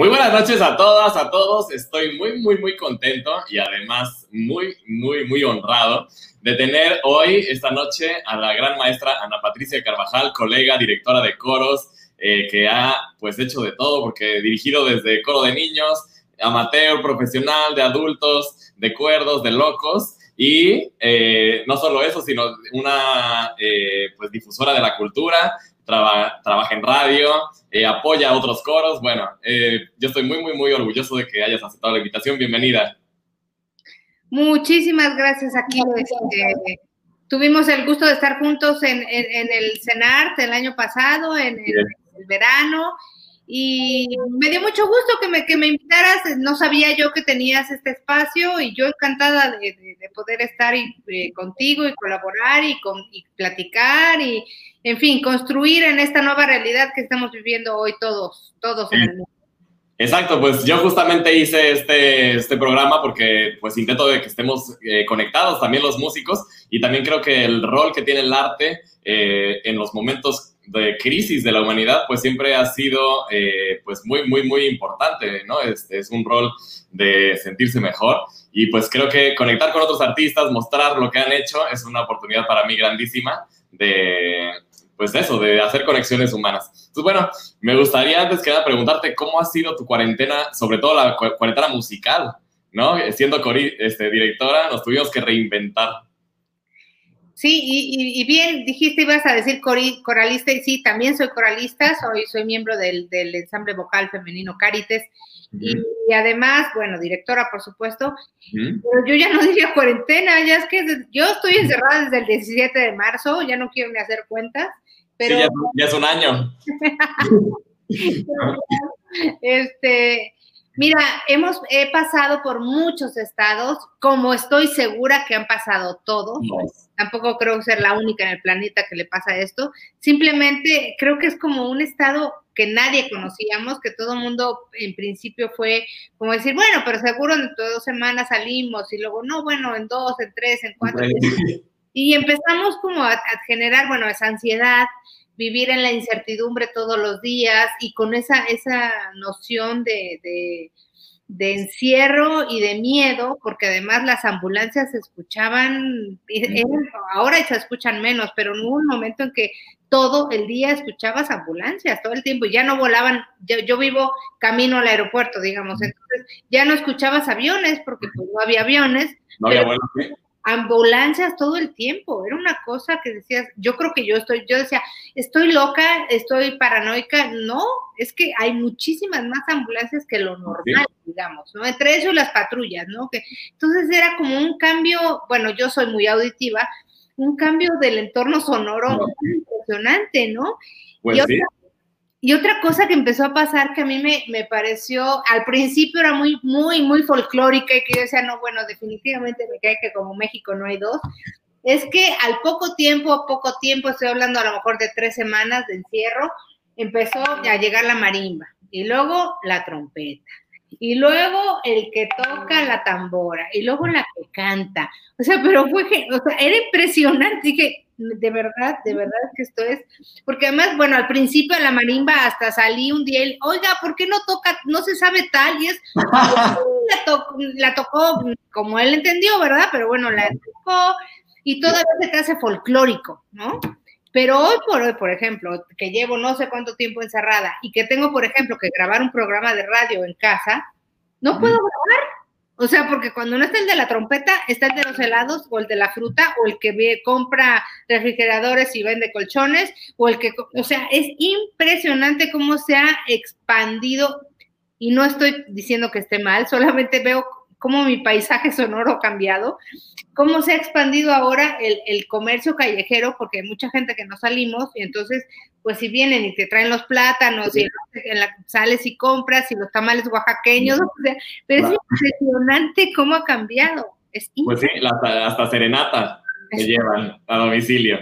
Muy buenas noches a todas, a todos. Estoy muy, muy, muy contento y además muy, muy, muy honrado de tener hoy, esta noche, a la gran maestra Ana Patricia Carvajal, colega, directora de coros, eh, que ha pues hecho de todo, porque dirigido desde coro de niños, amateur, profesional, de adultos, de cuerdos, de locos. Y eh, no solo eso, sino una eh, pues difusora de la cultura, trabaja en radio, eh, apoya a otros coros. Bueno, eh, yo estoy muy, muy, muy orgulloso de que hayas aceptado la invitación. Bienvenida. Muchísimas gracias aquí. Este, tuvimos el gusto de estar juntos en, el CENART el año pasado, en el verano, y me dio mucho gusto que me, que me invitaras. No sabía yo que tenías este espacio y yo encantada de, poder estar eh, contigo y colaborar y, con, y platicar y, en fin, construir en esta nueva realidad que estamos viviendo hoy todos, todos en el mundo. Exacto, pues yo justamente hice este, este programa porque pues intento de que estemos eh, conectados también los músicos y también creo que el rol que tiene el arte eh, en los momentos de crisis de la humanidad, pues siempre ha sido eh, pues muy, muy, muy importante, ¿no? Este, es un rol de sentirse mejor y pues creo que conectar con otros artistas, mostrar lo que han hecho, es una oportunidad para mí grandísima de, pues eso, de hacer conexiones humanas. Entonces, bueno, me gustaría antes que nada preguntarte cómo ha sido tu cuarentena, sobre todo la cuarentena musical, ¿no? Siendo este, directora, nos tuvimos que reinventar. Sí, y, bien, dijiste, ibas a decir coralista, y sí, también soy coralista, soy, soy miembro del, ensamble vocal femenino Carites, y, además, bueno, directora, por supuesto, pero yo ya no diría cuarentena, ya es que yo estoy encerrada desde el 17 de marzo, ya no quiero ni hacer cuentas, pero... Sí, ya, es un año. este, Mira, hemos he pasado por muchos estados, como estoy segura que han pasado todos. Tampoco creo ser la única en el planeta que le pasa esto. Simplemente creo que es como un estado que nadie conocíamos, que todo el mundo en principio fue como decir, bueno, pero seguro de dos semanas salimos y luego, no, bueno, en dos, en tres, en cuatro. Y empezamos como a, a generar, bueno, esa ansiedad, vivir en la incertidumbre todos los días y con esa, esa noción de, de, encierro y de miedo, porque además las ambulancias se escuchaban, ahora se escuchan menos, pero en un momento en que todo el día escuchabas ambulancias, todo el tiempo, ya no volaban, yo, vivo camino al aeropuerto, digamos, entonces ya no escuchabas aviones, porque pues no había aviones. No había ambulancias todo el tiempo. Era una cosa que decías, yo creo que yo estoy, yo decía, estoy loca, estoy paranoica. No, es que hay muchísimas más ambulancias que lo normal, digamos, ¿no? Entre eso las patrullas, ¿no? Que, entonces era como un cambio, bueno, yo soy muy auditiva, un cambio del entorno sonoro impresionante, ¿no? Pues sí. Y otra cosa que empezó a pasar que a mí me, me, pareció, al principio era muy, muy, muy folclórica y que yo decía, no, bueno, definitivamente me cae que como México no hay dos, es que al poco tiempo, poco tiempo, estoy hablando a lo mejor de tres semanas de encierro, empezó a llegar la marimba y luego la trompeta y luego el que toca la tambora y luego la que canta. O sea, pero fue o sea, era impresionante. Dije, de verdad, de verdad que esto es, porque además, bueno, al principio de la marimba hasta salí un día y, oiga, ¿por qué no toca, no se sabe tal? Y es, la, tocó como él entendió, ¿verdad? Pero bueno, la tocó y todavía se te hace folclórico, ¿no? Pero hoy por hoy, por ejemplo, que llevo no sé cuánto tiempo encerrada y que tengo, por ejemplo, que grabar un programa de radio en casa, no puedo grabar. O sea, porque cuando no está el de la trompeta, está el de los helados o el de la fruta o el que compra refrigeradores y vende colchones o el que, o sea, es impresionante cómo se ha expandido. Y no estoy diciendo que esté mal, solamente veo cómo mi paisaje sonoro ha cambiado, cómo se ha expandido ahora el, comercio callejero, porque hay mucha gente que no salimos, y entonces, pues si vienen y te traen los plátanos, y sales y compras, y los tamales oaxaqueños, pero es impresionante cómo ha cambiado. Es pues sí, hasta, serenata que llevan a domicilio.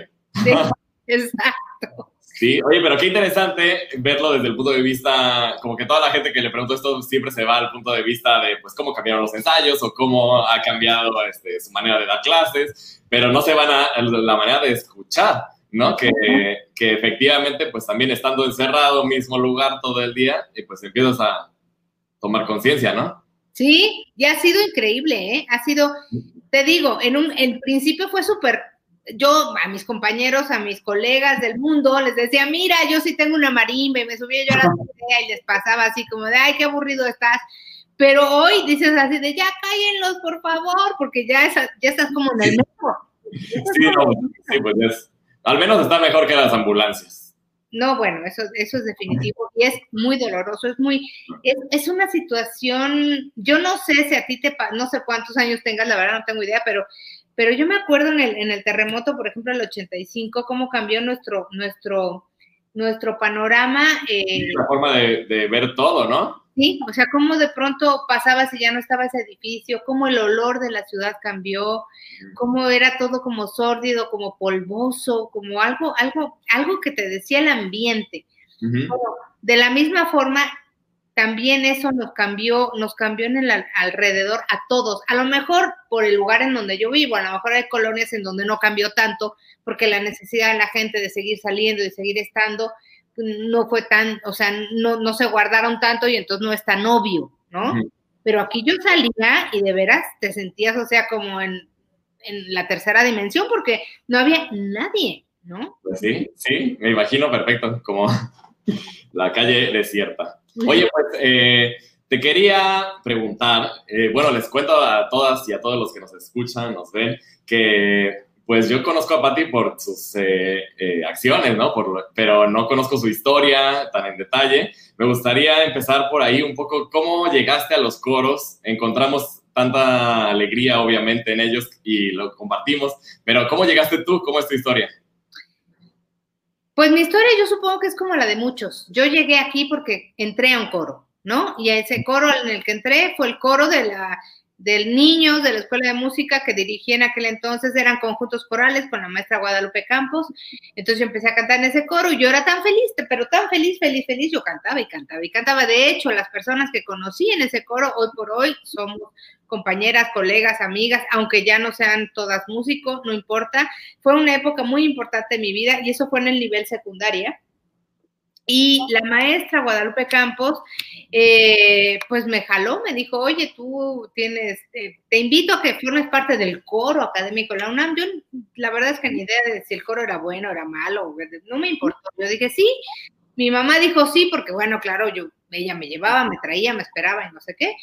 exacto. Sí, oye, pero qué interesante verlo desde el punto de vista, como que toda la gente que le pregunto esto siempre se va al punto de vista de, pues, cómo cambiaron los ensayos o cómo ha cambiado este, su manera de dar clases, pero no se van a la manera de escuchar, ¿no? Que, que efectivamente, pues, también estando encerrado, mismo lugar todo el día, y pues empiezas a tomar conciencia, ¿no? Sí, y ha sido increíble, ¿eh? Ha sido, te digo, en un en principio fue súper yo a mis compañeros, a mis colegas del mundo, les decía, mira, yo sí tengo una marimba y me subía yo a la y les pasaba así como de, ay, qué aburrido estás. Pero hoy dices así de, ya cállenlos, por favor, porque ya, ya estás como en el metro. Sí, no, sí, pues es, al menos está mejor que las ambulancias. No, bueno, eso, eso es definitivo y es muy doloroso, es muy, es, es, una situación, yo no sé si a ti te, no sé cuántos años tengas, la verdad no tengo idea, pero pero yo me acuerdo en el, en el terremoto, por ejemplo, el 85, cómo cambió nuestro, nuestro, nuestro panorama. Eh, la forma de, de, ver todo, ¿no? Sí, o sea, cómo de pronto pasaba si ya no estaba ese edificio, cómo el olor de la ciudad cambió, cómo era todo como sórdido, como polvoso, como algo, algo, algo que te decía el ambiente. de la misma forma, también eso nos cambió, nos cambió en el alrededor a todos. A lo mejor por el lugar en donde yo vivo, a lo mejor hay colonias en donde no cambió tanto, porque la necesidad de la gente de seguir saliendo, y seguir estando, no fue tan, o sea, no, no se guardaron tanto y entonces no es tan obvio, ¿no? Pero aquí yo salía y de veras te sentías, o sea, como en, en la tercera dimensión, porque no había nadie, ¿no? Pues sí, sí, me imagino perfecto, como la calle desierta. Oye, pues eh, te quería preguntar, eh, bueno, les cuento a todas y a todos los que nos escuchan, nos ven, que pues yo conozco a Patti por sus eh, acciones, ¿no? Por, pero no conozco su historia tan en detalle. Me gustaría empezar por ahí un poco, ¿cómo llegaste a los coros? Encontramos tanta alegría, obviamente, en ellos y lo compartimos, pero ¿cómo llegaste tú? ¿Cómo es tu historia? Pues mi historia yo supongo que es como la de muchos. Yo llegué aquí porque entré a un coro, ¿no? Y a ese coro en el que entré fue el coro de la del niño de la escuela de música que dirigí en aquel entonces, eran conjuntos corales con la maestra Guadalupe Campos. Entonces yo empecé a cantar en ese coro y yo era tan feliz, pero tan feliz, feliz, feliz, yo cantaba y cantaba y cantaba. De hecho, las personas que conocí en ese coro hoy por hoy somos compañeras, colegas, amigas, aunque ya no sean todas músicos, no importa. Fue una época muy importante en mi vida y eso fue en el nivel secundaria. Y la maestra Guadalupe Campos, eh, pues me jaló, me dijo, oye, tú tienes, eh, te invito a que formes parte del coro académico de la UNAM. Yo, la verdad es que ni idea de si el coro era bueno, era malo, no me importó. Yo dije, sí. Mi mamá dijo sí, porque bueno, claro, yo, ella me llevaba, me traía, me esperaba y no sé qué.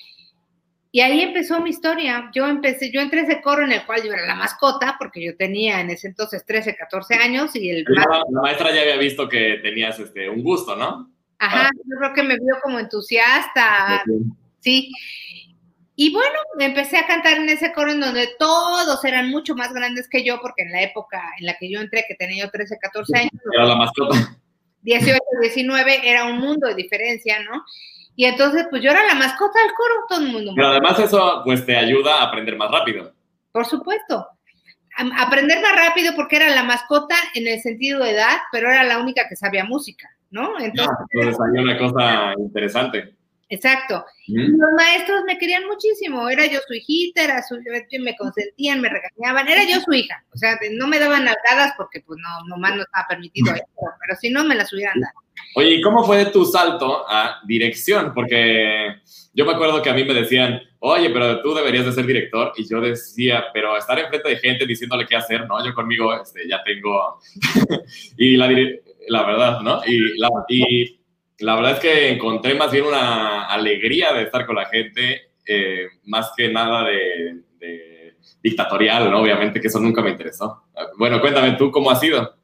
Y ahí empezó mi historia. Yo empecé, yo entré a ese coro en el cual yo era la mascota, porque yo tenía en ese entonces 13, 14 años y el... La, maestra ya había visto que tenías este, un gusto, ¿no? Ajá, yo creo que me vio como entusiasta, sí. Y bueno, empecé a cantar en ese coro en donde todos eran mucho más grandes que yo, porque en la época en la que yo entré, que tenía yo 13, 14 años. Era la mascota. 18, 19, era un mundo de diferencia, ¿no? Y entonces, pues yo era la mascota del coro, todo el mundo. Pero además eso, pues te ayuda a aprender más rápido. Por supuesto. aprender más rápido porque era la mascota en el sentido de edad, pero era la única que sabía música, ¿no? Entonces, entonces había una cosa interesante. Exacto. Los maestros me querían muchísimo. Era yo su hijita, era su, me consentían, me regañaban. Era yo su hija. O sea, no me daban nalgadas porque, pues, no, nomás no estaba permitido eso, pero si no, me las hubieran dado. Oye, ¿y cómo fue tu salto a dirección? Porque yo me acuerdo que a mí me decían, oye, pero tú deberías de ser director. Y yo decía, pero estar enfrente de gente diciéndole qué hacer, ¿no? Yo conmigo este, ya tengo... y la, la verdad, ¿no? Y la, y la verdad es que encontré más bien una alegría de estar con la gente, eh, más que nada de, dictatorial. Obviamente que eso nunca me interesó. Bueno, cuéntame tú cómo ha sido.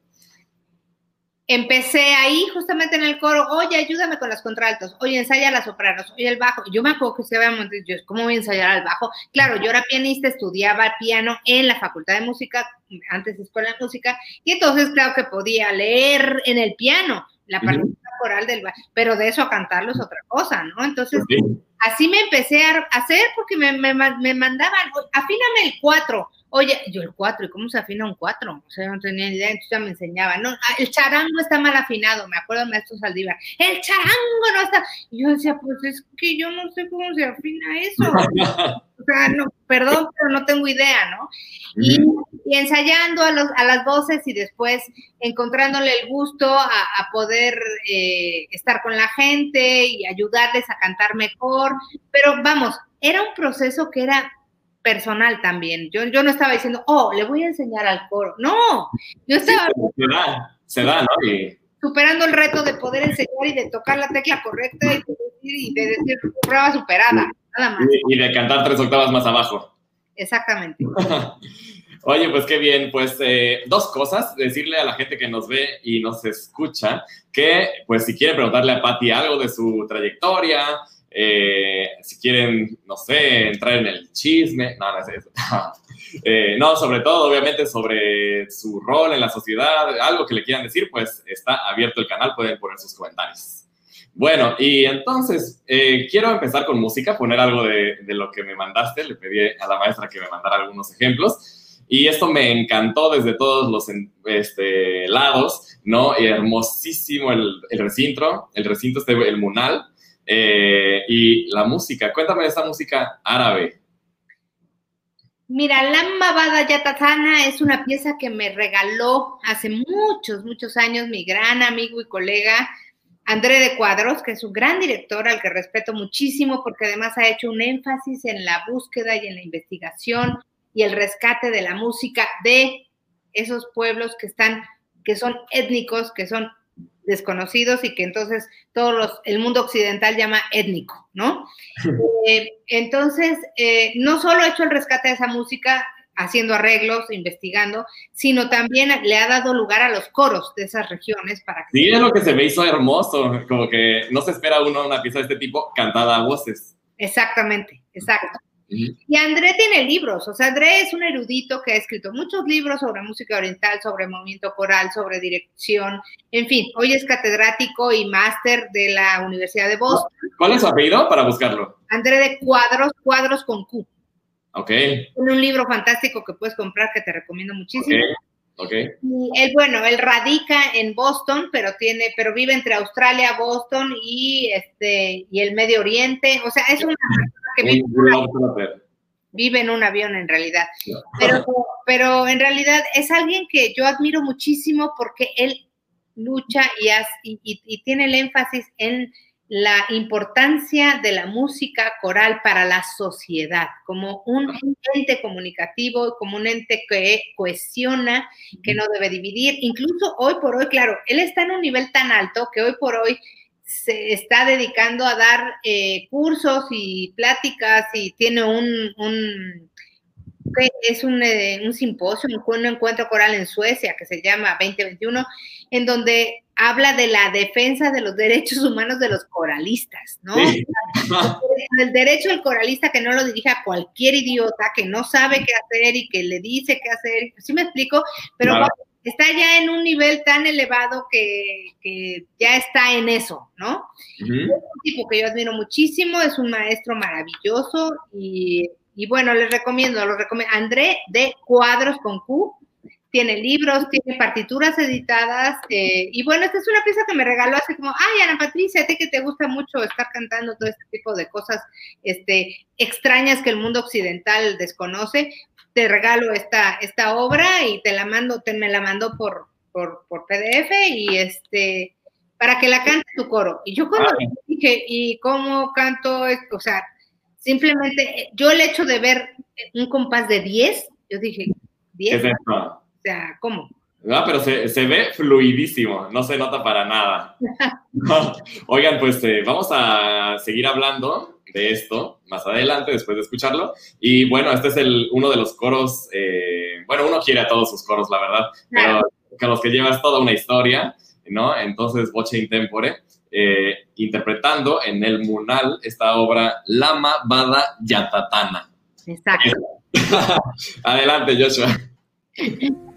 Empecé ahí justamente en el coro, oye, ayúdame con las contraltos, oye, ensaya las sopranos, oye, el bajo. Yo me acuerdo que se había yo, ¿cómo voy a ensayar al bajo? Claro, yo era pianista, estudiaba piano en la Facultad de Música, antes de Escuela de Música, y entonces, claro que podía leer en el piano la parte coral del pero de eso a cantarlo es otra cosa, ¿no? Entonces, así me empecé a hacer porque me, me, me mandaban, afíname el 4, Oye, yo el 4, ¿y cómo se afina un 4? O sea, no tenía ni idea, entonces ya me enseñaba. No, ah, el charango está mal afinado, me acuerdo de maestro Saldívar. El charango no está. Y yo decía, pues es que yo no sé cómo se afina eso. o sea, no, perdón, pero no tengo idea, ¿no? Y, ensayando a, los, a las voces y después encontrándole el gusto a, poder eh, estar con la gente y ayudarles a cantar mejor. Pero vamos, era un proceso que era personal también. Yo, yo no estaba diciendo, oh, le voy a enseñar al coro. No, yo estaba... se da, se da, ¿no? Superando el reto de poder enseñar y de tocar la tecla correcta y de decir, prueba superada, nada más. Y, de cantar tres octavas más abajo. Exactamente. Oye, pues qué bien, pues eh, dos cosas, decirle a la gente que nos ve y nos escucha que pues si quiere preguntarle a Patti algo de su trayectoria, eh, si quieren, no sé, entrar en el chisme, no, no es eso. Eh, no, sobre todo, obviamente, sobre su rol en la sociedad, algo que le quieran decir, pues está abierto el canal, pueden poner sus comentarios. Bueno, y entonces, eh, quiero empezar con música, poner algo de, lo que me mandaste, le pedí a la maestra que me mandara algunos ejemplos, y esto me encantó desde todos los este, lados, ¿no? Hermosísimo el, el recinto, el recinto, este, el Munal, eh, y la música, cuéntame de esta música árabe. Mira, la Mabada Yatatana es una pieza que me regaló hace muchos, muchos años mi gran amigo y colega André de Cuadros, que es un gran director al que respeto muchísimo porque además ha hecho un énfasis en la búsqueda y en la investigación y el rescate de la música de esos pueblos que están, que son étnicos, que son desconocidos y que entonces todo los, el mundo occidental llama étnico, ¿no? Eh, entonces, eh, no solo ha hecho el rescate de esa música haciendo arreglos, investigando, sino también le ha dado lugar a los coros de esas regiones para que... Sí, es lo que se me hizo hermoso, como que no se espera uno una pieza de este tipo cantada a voces. Exactamente, exacto. Y André tiene libros, o sea, André es un erudito que ha escrito muchos libros sobre música oriental, sobre movimiento coral, sobre dirección, en fin, hoy es catedrático y máster de la Universidad de Boston. ¿Cuál es su apellido para buscarlo? André de Cuadros, Cuadros con Q. Ok. Tiene un libro fantástico que puedes comprar que te recomiendo muchísimo. Ok. Y él, bueno, él radica en Boston, pero tiene, pero vive entre Australia, Boston y este y el Medio Oriente. O sea, es una que vive, en un avión. en realidad. Pero, pero en realidad es alguien que yo admiro muchísimo porque él lucha y, y, tiene el énfasis en la importancia de la música coral para la sociedad, como un ente comunicativo, como un ente que cohesiona, que no debe dividir. Incluso hoy por hoy, claro, él está en un nivel tan alto que hoy por hoy se está dedicando a dar eh, cursos y pláticas y tiene un, un es un, eh, un, simposio, un encuentro coral en Suecia que se llama 2021, en donde habla de la defensa de los derechos humanos de los coralistas, ¿no? El derecho del coralista que no lo dirige a cualquier idiota, que no sabe qué hacer y que le dice qué hacer, ¿sí me explico? Pero está ya en un nivel tan elevado que, ya está en eso, ¿no? Es un tipo que yo admiro muchísimo, es un maestro maravilloso y, bueno, les recomiendo, lo recomiendo, André de Cuadros con Q, tiene libros, tiene partituras editadas, eh, y bueno, esta es una pieza que me regaló hace como, ay, Ana Patricia, a ti que te gusta mucho estar cantando todo este tipo de cosas este, extrañas que el mundo occidental desconoce, te regalo esta, esta obra y te la mando, te me la mando por, por, PDF y este, para que la cante tu coro. Y yo cuando dije, ¿y cómo canto esto? O sea, simplemente yo el hecho de ver un compás de 10, yo dije, 10. O sea, ¿cómo? No, pero se, se, ve fluidísimo, no se nota para nada. Oigan, pues eh, vamos a seguir hablando de esto más adelante, después de escucharlo. Y bueno, este es el, uno de los coros, eh, bueno, uno quiere a todos sus coros, la verdad, pero con los que llevas toda una historia, ¿no? Entonces, Voce Intempore, eh, interpretando en el Munal esta obra Lama Bada Yatatana. Exacto. adelante, Joshua.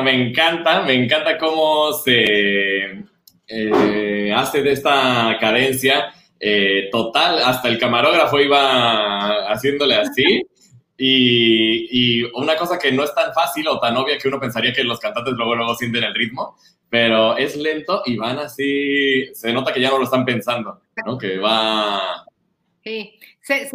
bueno, me encanta, me encanta cómo se eh, hace de esta cadencia eh, total, hasta el camarógrafo iba haciéndole así. Y, una cosa que no es tan fácil o tan obvia que uno pensaría que los cantantes luego, luego sienten el ritmo, pero es lento y van así, se nota que ya no lo están pensando, ¿no? Que va... Sí, se,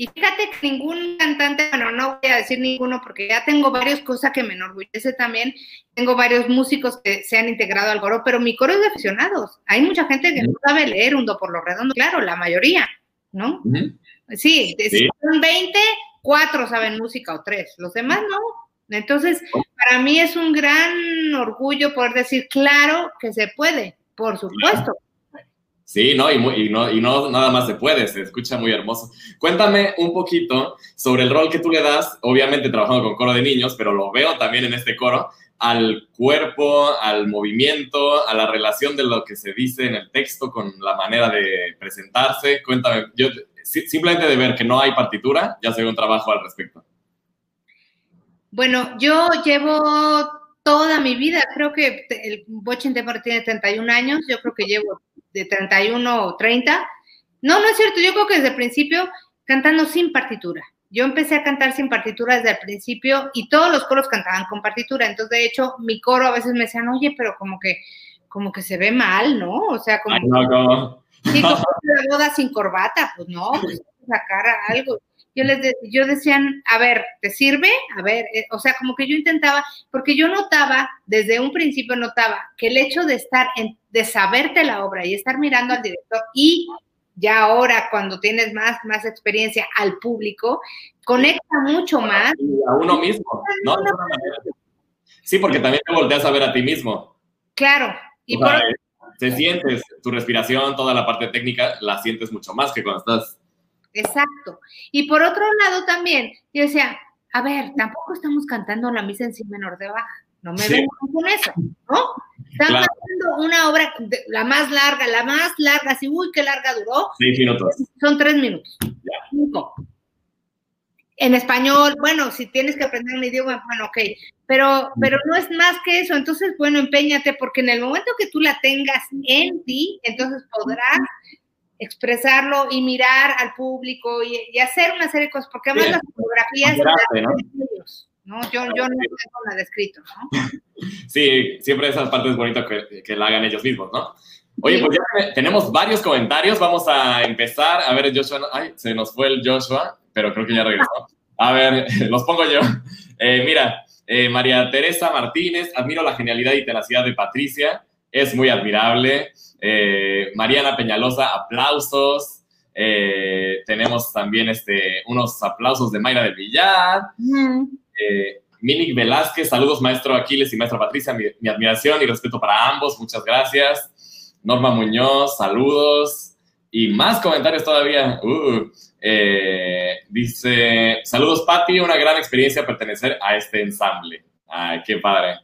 y fíjate que ningún cantante, bueno, no voy a decir ninguno porque ya tengo varias cosas que me enorgullece también. Tengo varios músicos que se han integrado al coro, pero mi coro es de aficionados. Hay mucha gente que no sabe leer un do por lo redondo, claro, la mayoría, ¿no? Sí, si son 20, cuatro saben música o tres, los demás no. Entonces, para mí es un gran orgullo poder decir, claro que se puede, por supuesto. Sí, no y, no, y no nada más se puede, se escucha muy hermoso. Cuéntame un poquito sobre el rol que tú le das, obviamente trabajando con coro de niños, pero lo veo también en este coro, al cuerpo, al movimiento, a la relación de lo que se dice en el texto con la manera de presentarse. Cuéntame, yo simplemente de ver que no hay partitura, ya se ve un trabajo al respecto. Bueno, yo llevo toda mi vida, creo que el Bochin Temper tiene 31 años, yo creo que llevo de 31 o 30. No, no es cierto, yo creo que desde el principio cantando sin partitura. Yo empecé a cantar sin partitura desde el principio y todos los coros cantaban con partitura. Entonces, de hecho, mi coro a veces me decían, oye, pero como que, como que se ve mal, ¿no? O sea, como, no, Sí, como la boda sin corbata, pues no, pues sacar algo. Yo les yo decían, a ver, ¿te sirve? A ver, eh, o sea, como que yo intentaba, porque yo notaba, desde un principio notaba que el hecho de estar, en, de saberte la obra y estar mirando al director y ya ahora cuando tienes más, más experiencia al público, conecta mucho más. a uno mismo, ¿no? Sí, porque también te volteas a ver a ti mismo. Claro. Y por, te sientes, tu respiración, toda la parte técnica, la sientes mucho más que cuando estás. Exacto. Y por otro lado también, yo decía, a ver, tampoco estamos cantando la misa en si menor de baja. No me sí. con eso, ¿no? Estamos cantando una obra, la más larga, la más larga, así, uy, qué larga duró. Seis minutos. Son tres minutos. Ya. Cinco en español, bueno, si tienes que aprender un idioma, bueno, ok, pero, pero no es más que eso, entonces, bueno, empeñate, porque en el momento que tú la tengas en ti, entonces podrás expresarlo y mirar al público y, hacer una serie de cosas, porque además las fotografías ¿no? ¿no? Yo, yo no tengo nada escrito, ¿no? Sí, siempre esas partes bonitas que, que la hagan ellos mismos, ¿no? Oye, pues ya tenemos varios comentarios. Vamos a empezar. A ver, Joshua. Ay, se nos fue el Joshua, pero creo que ya regresó. A ver, los pongo yo. Eh, mira, eh, María Teresa Martínez, admiro la genialidad y tenacidad de Patricia. Es muy admirable. Eh, Mariana Peñalosa, aplausos. tenemos también este, unos aplausos de Mayra del Villar. Minik Velázquez, saludos maestro Aquiles y maestra Patricia, mi admiración y respeto para ambos, muchas gracias. Norma Muñoz, saludos. Y más comentarios todavía. Uh, eh, dice, saludos Patti, una gran experiencia pertenecer a este ensamble. Ay, qué padre.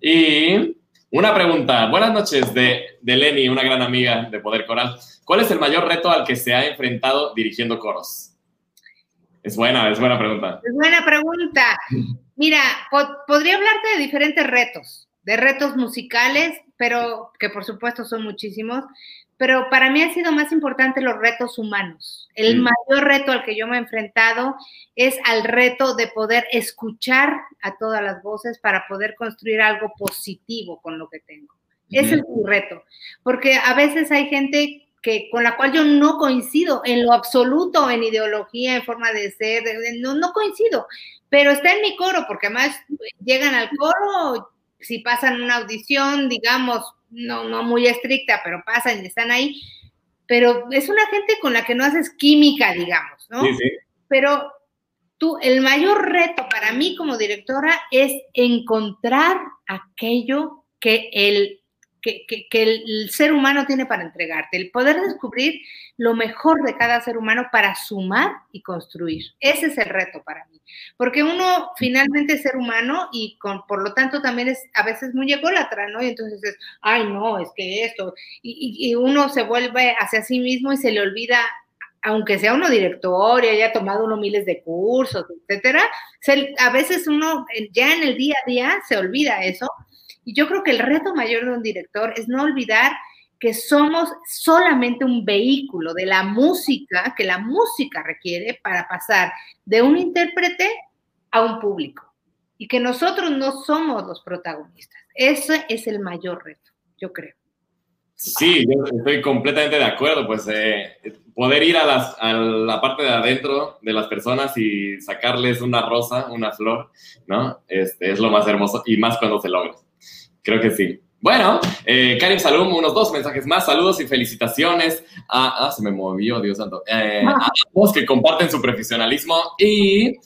Y una pregunta. Buenas noches de, de Lenny, una gran amiga de Poder Coral. ¿Cuál es el mayor reto al que se ha enfrentado dirigiendo coros? Es buena, es buena pregunta. Es buena pregunta. Mira, podría hablarte de diferentes retos, de retos musicales, pero que por supuesto son muchísimos, pero para mí han sido más importantes los retos humanos. El mayor reto al que yo me he enfrentado es al reto de poder escuchar a todas las voces para poder construir algo positivo con lo que tengo. Ese es mi reto, porque a veces hay gente que con la cual yo no coincido en lo absoluto, en ideología, en forma de ser, no, no coincido, pero está en mi coro, porque además llegan al coro, si pasan una audición, digamos, no, no muy estricta, pero pasan y están ahí, pero es una gente con la que no haces química, digamos, ¿no? Sí, sí. Pero tú, el mayor reto para mí como directora es encontrar aquello que el que, el ser humano tiene para entregarte, el poder descubrir lo mejor de cada ser humano para sumar y construir. Ese es el reto para mí, porque uno finalmente es ser humano y con, por lo tanto también es a veces muy ególatra, ¿no? Y entonces es, ay, no, es que esto, y, uno se vuelve hacia sí mismo y se le olvida aunque sea uno director y haya tomado uno miles de cursos, etcétera, a veces uno ya en el día a día se olvida eso. Y yo creo que el reto mayor de un director es no olvidar que somos solamente un vehículo de la música que la música requiere para pasar de un intérprete a un público y que nosotros no somos los protagonistas. Ese es el mayor reto, yo creo. Sí, yo estoy completamente de acuerdo, pues eh, poder ir a, las, a, la parte de adentro de las personas y sacarles una rosa, una flor, ¿no? Este, es lo más hermoso y más cuando se logra. Creo que sí. Bueno, eh, Karim Salum, unos dos mensajes más. Saludos y felicitaciones a. Ah, se me movió, Dios santo. Eh, a todos que comparten su profesionalismo y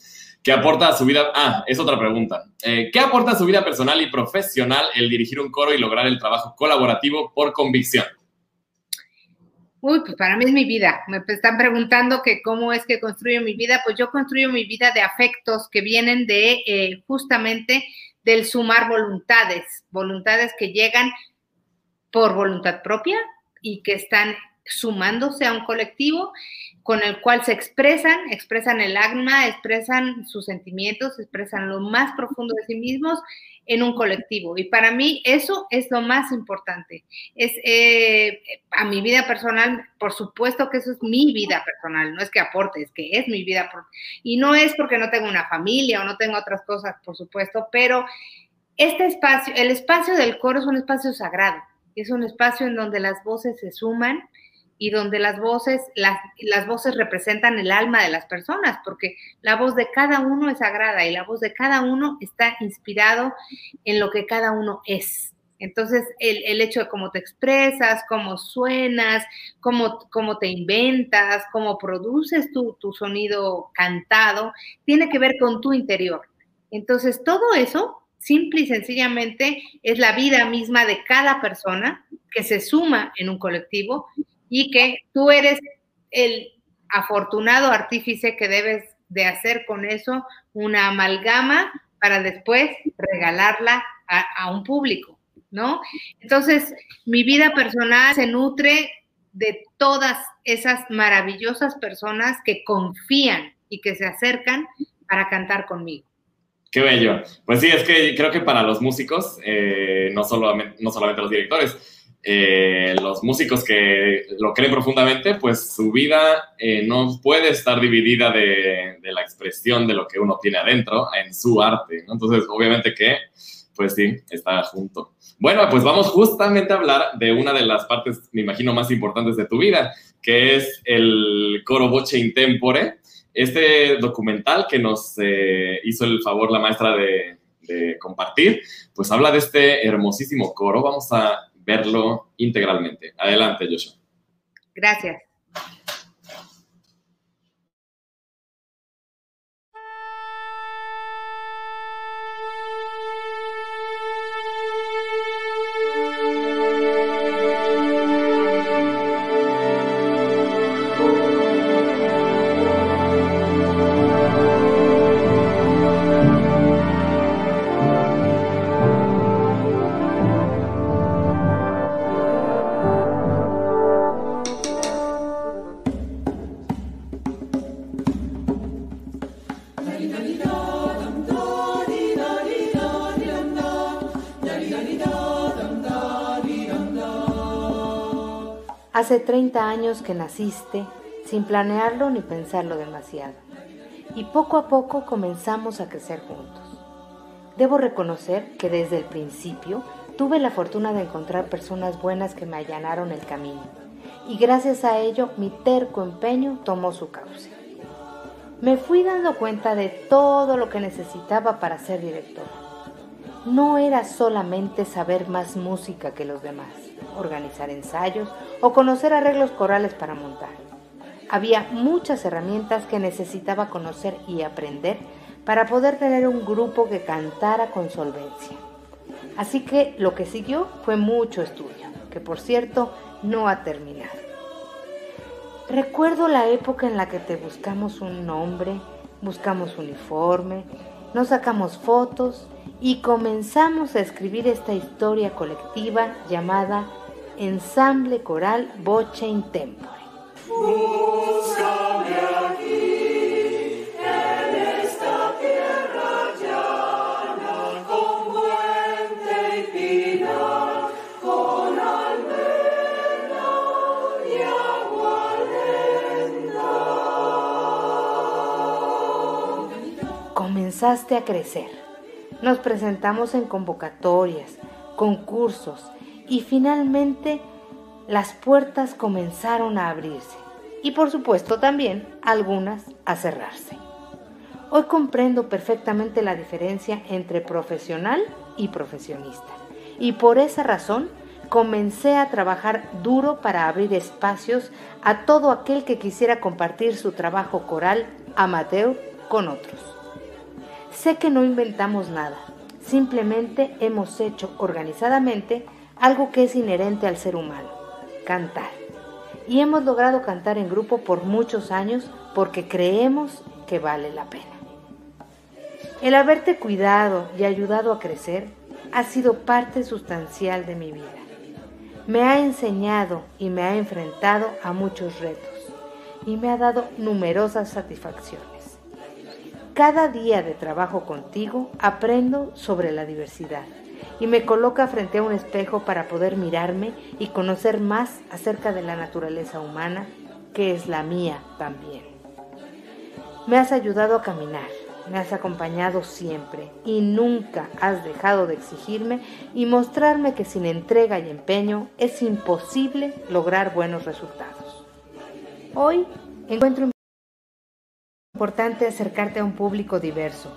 que aporta a su vida. Ah, es otra pregunta. Eh, ¿Qué aporta a su vida personal y profesional el dirigir un coro y lograr el trabajo colaborativo por convicción? Uy, pues para mí es mi vida. Me están preguntando que cómo es que construyo mi vida. Pues yo construyo mi vida de afectos que vienen de eh, justamente del sumar voluntades, voluntades que llegan por voluntad propia y que están sumándose a un colectivo con el cual se expresan, expresan el alma, expresan sus sentimientos, expresan lo más profundo de sí mismos en un colectivo. Y para mí eso es lo más importante. Es eh, a mi vida personal, por supuesto que eso es mi vida personal, no es que aporte, es que es mi vida. Y no es porque no tengo una familia o no tengo otras cosas, por supuesto, pero este espacio, el espacio del coro es un espacio sagrado, es un espacio en donde las voces se suman y donde las voces, las, las voces representan el alma de las personas, porque la voz de cada uno es sagrada y la voz de cada uno está inspirado en lo que cada uno es. Entonces, el, el hecho de cómo te expresas, cómo suenas, cómo, cómo te inventas, cómo produces tu, tu sonido cantado, tiene que ver con tu interior. Entonces, todo eso simple y sencillamente es la vida misma de cada persona que se suma en un colectivo y que tú eres el afortunado artífice que debes de hacer con eso una amalgama para después regalarla a, un público, ¿no? Entonces, mi vida personal se nutre de todas esas maravillosas personas que confían y que se acercan para cantar conmigo. Qué bello. Pues sí, es que creo que para los músicos, eh, no, solo, no solamente los directores, eh, los músicos que lo creen profundamente, pues su vida eh, no puede estar dividida de, la expresión de lo que uno tiene adentro en su arte. Entonces, obviamente que, pues sí, está junto. Bueno, pues vamos justamente a hablar de una de las partes, me imagino, más importantes de tu vida, que es el coro Voce Intempore, este documental que nos eh, hizo el favor la maestra de, de compartir, pues habla de este hermosísimo coro. Vamos a verlo integralmente. Adelante, Joshua. Gracias. Hace 30 años que naciste sin planearlo ni pensarlo demasiado. Y poco a poco comenzamos a crecer juntos. Debo reconocer que desde el principio tuve la fortuna de encontrar personas buenas que me allanaron el camino. Y gracias a ello mi terco empeño tomó su cauce. Me fui dando cuenta de todo lo que necesitaba para ser director. No era solamente saber más música que los demás organizar ensayos o conocer arreglos corales para montar. Había muchas herramientas que necesitaba conocer y aprender para poder tener un grupo que cantara con solvencia. Así que lo que siguió fue mucho estudio, que por cierto no ha terminado. Recuerdo la época en la que te buscamos un nombre, buscamos uniforme, nos sacamos fotos y comenzamos a escribir esta historia colectiva llamada Ensamble Coral Voce in Tempore. Comenzaste a crecer. Nos presentamos en convocatorias, concursos y finalmente las puertas comenzaron a abrirse y por supuesto también algunas a cerrarse. Hoy comprendo perfectamente la diferencia entre profesional y profesionista y por esa razón comencé a trabajar duro para abrir espacios a todo aquel que quisiera compartir su trabajo coral amateur con otros. Sé que no inventamos nada, simplemente hemos hecho organizadamente algo que es inherente al ser humano, cantar. Y hemos logrado cantar en grupo por muchos años porque creemos que vale la pena. El haberte cuidado y ayudado a crecer ha sido parte sustancial de mi vida. Me ha enseñado y me ha enfrentado a muchos retos y me ha dado numerosas satisfacciones. Cada día de trabajo contigo aprendo sobre la diversidad y me coloca frente a un espejo para poder mirarme y conocer más acerca de la naturaleza humana, que es la mía también. Me has ayudado a caminar, me has acompañado siempre y nunca has dejado de exigirme y mostrarme que sin entrega y empeño es imposible lograr buenos resultados. Hoy encuentro importante acercarte a un público diverso,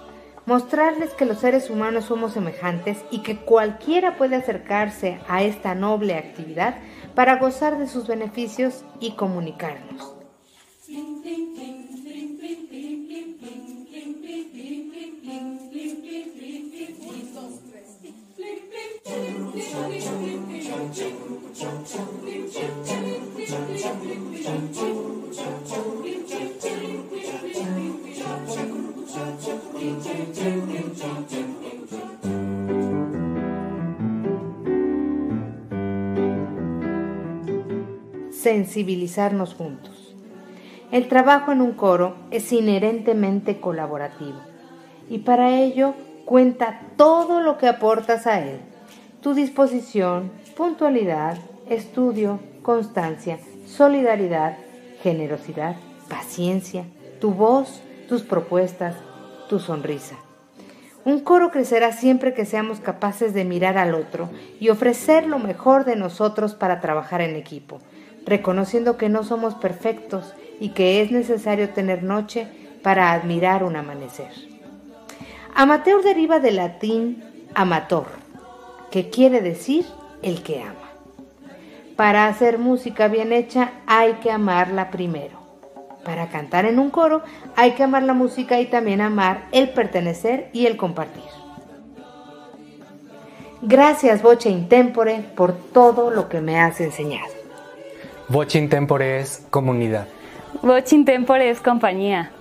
mostrarles que los seres humanos somos semejantes y que cualquiera puede acercarse a esta noble actividad para gozar de sus beneficios y comunicarnos. Sensibilizarnos juntos. El trabajo en un coro es inherentemente colaborativo y para ello cuenta todo lo que aportas a él. Tu disposición, puntualidad, estudio, constancia, solidaridad, generosidad, paciencia, tu voz, tus propuestas, tu sonrisa. Un coro crecerá siempre que seamos capaces de mirar al otro y ofrecer lo mejor de nosotros para trabajar en equipo reconociendo que no somos perfectos y que es necesario tener noche para admirar un amanecer. Amateur deriva del latín amator, que quiere decir el que ama. Para hacer música bien hecha hay que amarla primero. Para cantar en un coro hay que amar la música y también amar el pertenecer y el compartir. Gracias, Boche Intempore, por todo lo que me has enseñado. Voce in tempore es comunidad. Voce in tempore es compañía.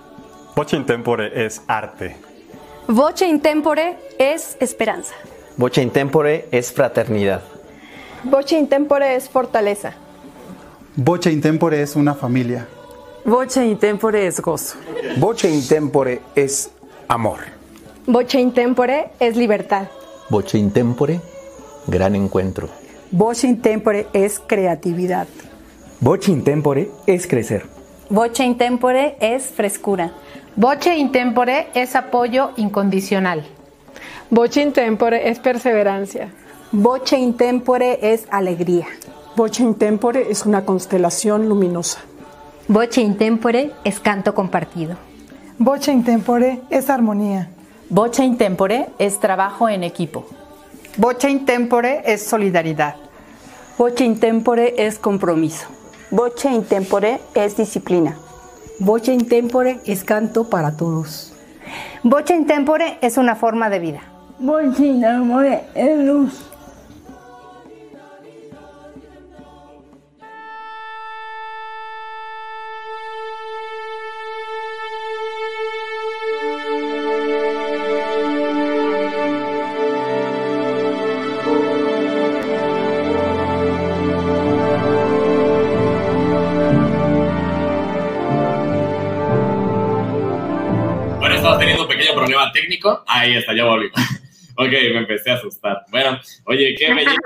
Voce in tempore es arte. Voce in tempore es esperanza. Voce in tempore es fraternidad. Voce in tempore es fortaleza. Voce in tempore es una familia. Voce in tempore es gozo. Voce in tempore es amor. Voce in tempore es libertad. Voce in tempore, gran encuentro. Voce in tempore es creatividad. Voce intempore es crecer. Voce intempore es frescura. Voce intempore es apoyo incondicional. Voce intempore es perseverancia. Voce intempore es alegría. Voce intempore es una constelación luminosa. Voce intempore es canto compartido. Voce intempore es armonía. Voce intempore es trabajo en equipo. Voce intempore es solidaridad. Voce intempore es compromiso. Voce intempore es disciplina. Voce intempore es canto para todos. Voce intempore es una forma de vida. Voce intempore es luz. Ahí está, ya volví. ok, me empecé a asustar. Bueno, oye, qué belleza.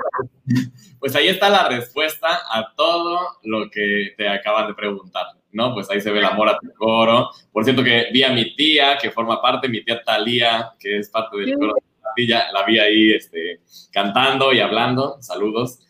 pues ahí está la respuesta a todo lo que te acaban de preguntar, ¿no? Pues ahí se ve el amor a tu coro. Por cierto que vi a mi tía, que forma parte, mi tía Talía, que es parte del coro de la vi ahí este, cantando y hablando. Saludos.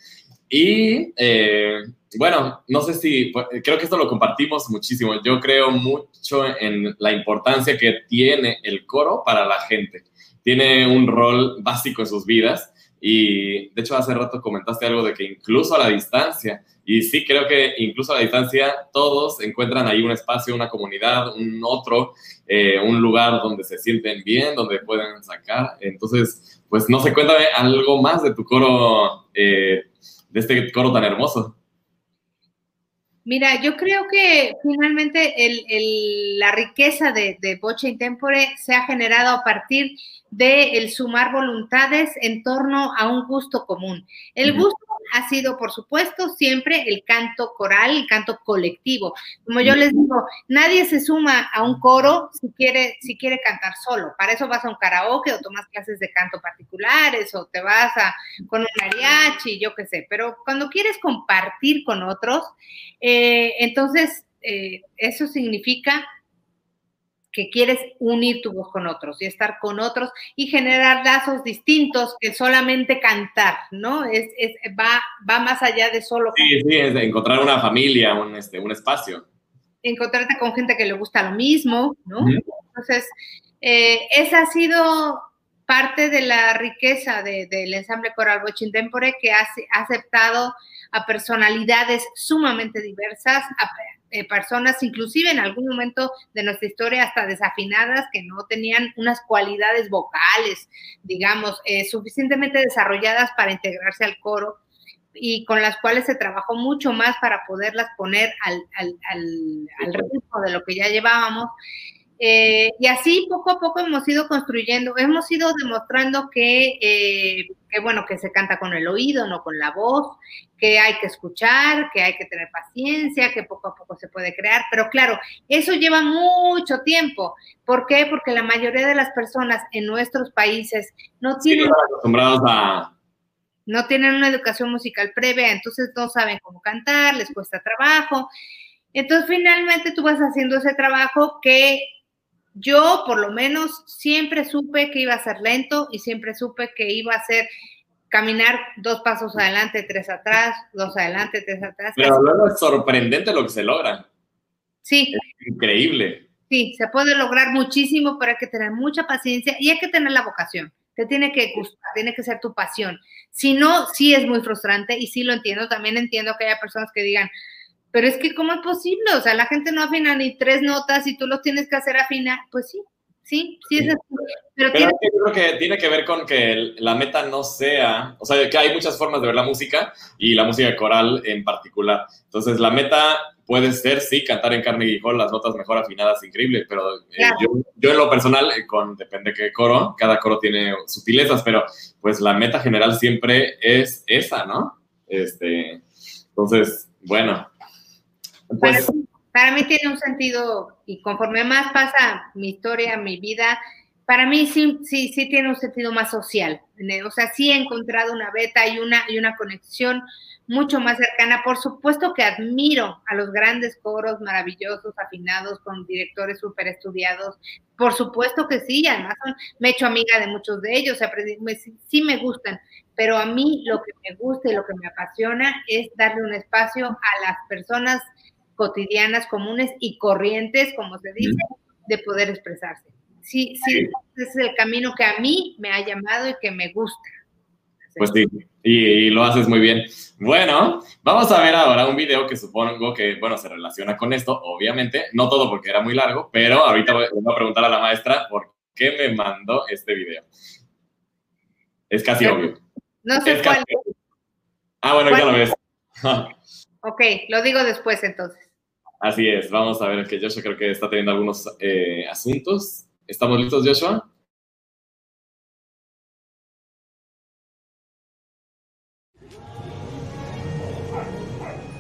Y eh, bueno, no sé si, pues, creo que esto lo compartimos muchísimo. Yo creo mucho en la importancia que tiene el coro para la gente. Tiene un rol básico en sus vidas y de hecho hace rato comentaste algo de que incluso a la distancia, y sí creo que incluso a la distancia todos encuentran ahí un espacio, una comunidad, un otro, eh, un lugar donde se sienten bien, donde pueden sacar. Entonces, pues no sé, cuéntame algo más de tu coro, eh, de este coro tan hermoso. Mira, yo creo que finalmente la riqueza de, de Bocha Intempore se ha generado a partir de el sumar voluntades en torno a un gusto común. El gusto ha sido, por supuesto, siempre el canto coral, el canto colectivo. Como yo les digo, nadie se suma a un coro si quiere, si quiere cantar solo. Para eso vas a un karaoke o tomas clases de canto particulares o te vas a, con un mariachi, yo qué sé. Pero cuando quieres compartir con otros, eh, entonces eh, eso significa que quieres unir tu voz con otros y estar con otros y generar lazos distintos que solamente cantar, ¿no? Es, va, va más allá de solo cantar. Sí, sí, es de encontrar una familia, un, este, un espacio. Encontrarte con gente que le gusta lo mismo, ¿no? Entonces, eh, esa ha sido parte de la riqueza del ensamble coral Bochintempore que ha, ha aceptado a personalidades sumamente diversas, a, eh, personas, inclusive en algún momento de nuestra historia, hasta desafinadas, que no tenían unas cualidades vocales, digamos, eh, suficientemente desarrolladas para integrarse al coro y con las cuales se trabajó mucho más para poderlas poner al, al, al ritmo de lo que ya llevábamos. Eh, y así poco a poco hemos ido construyendo, hemos ido demostrando que, eh, que, bueno, que se canta con el oído, no con la voz, que hay que escuchar, que hay que tener paciencia, que poco a poco se puede crear, pero claro, eso lleva mucho tiempo. ¿Por qué? Porque la mayoría de las personas en nuestros países no tienen... acostumbrados a... No tienen una educación musical previa, entonces no saben cómo cantar, les cuesta trabajo. Entonces, finalmente tú vas haciendo ese trabajo que yo por lo menos siempre supe que iba a ser lento y siempre supe que iba a ser caminar dos pasos adelante, tres atrás, dos adelante, tres atrás. Pero luego es sorprendente lo que se logra. Sí. Es increíble. Sí, se puede lograr muchísimo, pero hay que tener mucha paciencia y hay que tener la vocación. Te tiene que gustar, tiene que ser tu pasión. Si no, sí es muy frustrante y sí lo entiendo. También entiendo que haya personas que digan, pero es que, ¿cómo es posible? O sea, la gente no afina ni tres notas y tú los tienes que hacer afinar. Pues sí, sí, sí es así. Pero, yo creo que tiene que ver con que la meta no sea, o sea, que hay muchas formas de ver la música y la música coral en particular. Entonces, la meta puede ser, sí, cantar en Carnegie Hall las notas mejor afinadas, increíble, pero eh, yo, en lo personal, eh, con depende qué coro, cada coro tiene sutilezas, pero pues la meta general siempre es esa, ¿no? Este, entonces, bueno, pues, para, mí tiene un sentido y conforme más pasa mi historia, mi vida, para mí sí, sí, sí tiene un sentido más social. O sea, sí he encontrado una beta y una, y una conexión mucho más cercana. Por supuesto que admiro a los grandes coros maravillosos, afinados, con directores súper estudiados. Por supuesto que sí, además me he hecho amiga de muchos de ellos, sí me gustan, pero a mí lo que me gusta y lo que me apasiona es darle un espacio a las personas cotidianas, comunes y corrientes, como se dice, de poder expresarse. Sí, sí, ese es el camino que a mí me ha llamado y que me gusta. Pues sí, y, lo haces muy bien. Bueno, vamos a ver ahora un video que supongo que, bueno, se relaciona con esto, obviamente, no todo porque era muy largo, pero ahorita voy, a preguntar a la maestra por qué me mandó este video. Es casi obvio. No sé cuál. Ah, bueno, ya lo ves. ok, lo digo después entonces. Así es, vamos a ver que Joshua creo que está teniendo algunos eh, asuntos. ¿Estamos listos, Joshua?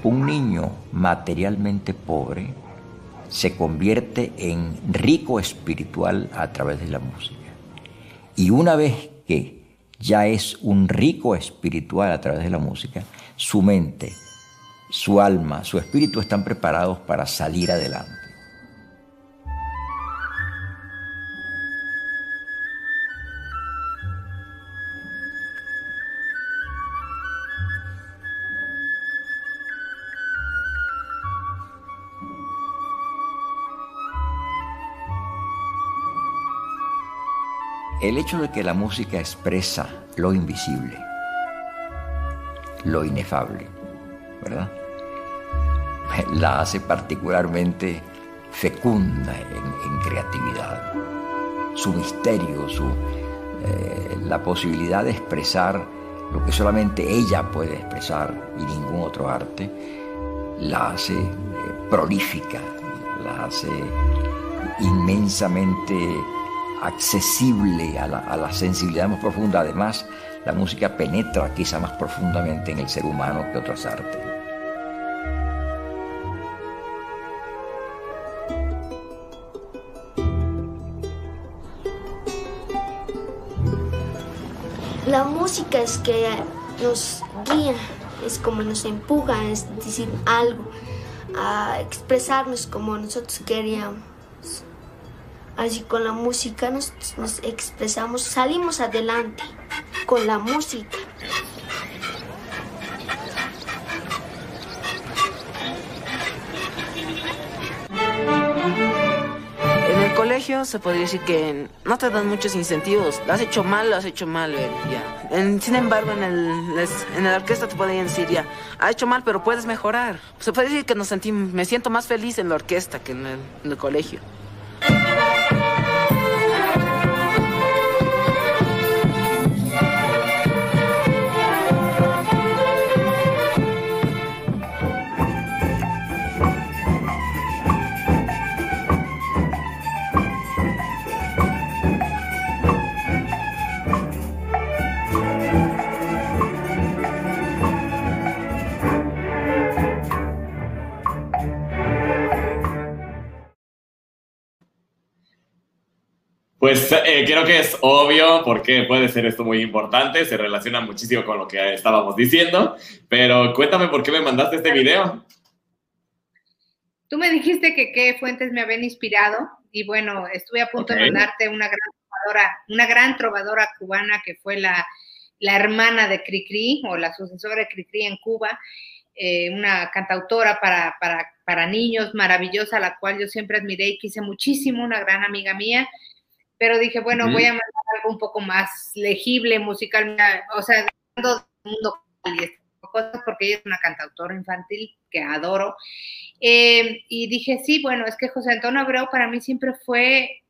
Un niño materialmente pobre se convierte en rico espiritual a través de la música. Y una vez que ya es un rico espiritual a través de la música, su mente, su alma, su espíritu están preparados para salir adelante. El hecho de que la música expresa lo invisible, lo inefable, ¿verdad? La hace particularmente fecunda en, creatividad. Su misterio, su, eh, la posibilidad de expresar lo que solamente ella puede expresar y ningún otro arte, la hace eh, prolífica, la hace inmensamente accesible a la, sensibilidad más profunda. Además, la música penetra quizá más profundamente en el ser humano que otras artes. La música es que nos guía, es como nos empuja, es decir, algo, a expresarnos como nosotros queríamos. Así con la música nos, expresamos, salimos adelante con la música. Colegio se podría decir que no te dan muchos incentivos. Lo has hecho mal, lo has hecho mal, ya. sin embargo, en el, en la orquesta te podrían decir ya, ha hecho mal, pero puedes mejorar. Se puede decir que nos sentimos, me siento más feliz en la orquesta que en el colegio. Pues eh, creo que es obvio porque puede ser esto muy importante, se relaciona muchísimo con lo que estábamos diciendo, pero cuéntame por qué me mandaste este video. Tú me dijiste que qué fuentes me habían inspirado y bueno, estuve a punto de mandarte una gran trovadora, una gran trovadora cubana que fue la, la hermana de Cricri o la sucesora de Cricri en Cuba, eh, una cantautora para, para, para niños maravillosa, la cual yo siempre admiré y quise muchísimo, una gran amiga mía pero dije, bueno, voy a mandar algo un poco más legible, musical, o sea, del mundo y cosas porque ella es una cantautora infantil que adoro. Eh, y dije, sí, bueno, es que José Antonio Abreu para mí siempre fue,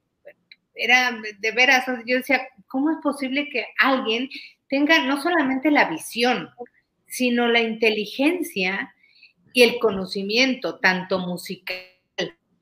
era de veras, yo decía, ¿cómo es posible que alguien tenga no solamente la visión, sino la inteligencia y el conocimiento, tanto musical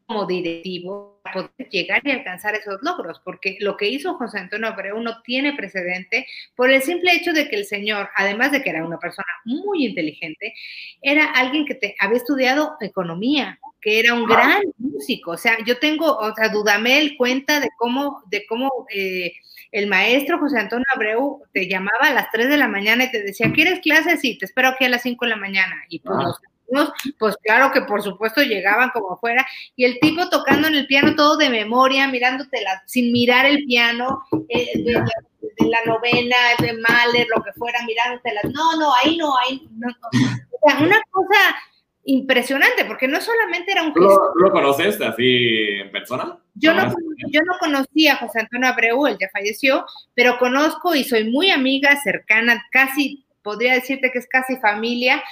como directivo, poder llegar y alcanzar esos logros, porque lo que hizo José Antonio Abreu no tiene precedente por el simple hecho de que el señor, además de que era una persona muy inteligente, era alguien que te, había estudiado economía, que era un gran músico. O sea, yo tengo, o sea, Dudamel cuenta de cómo, de cómo eh, el maestro José Antonio Abreu te llamaba a las 3 de la mañana y te decía, ¿quieres clases? Sí, te espero aquí a las 5 de la mañana. Y pues pues claro que por supuesto llegaban como fuera, y el tipo tocando en el piano todo de memoria, mirándote sin mirar el piano, eh, de, la novena, de Mahler, lo que fuera, mirándotela. No, no, ahí no, ahí no. O sea, una cosa impresionante, porque no solamente era un ¿Lo, ¿Lo, conoces así en persona? Yo no, yo no conocía a José Antonio Abreu, él ya falleció, pero conozco y soy muy amiga, cercana, casi, podría decirte que es casi familia,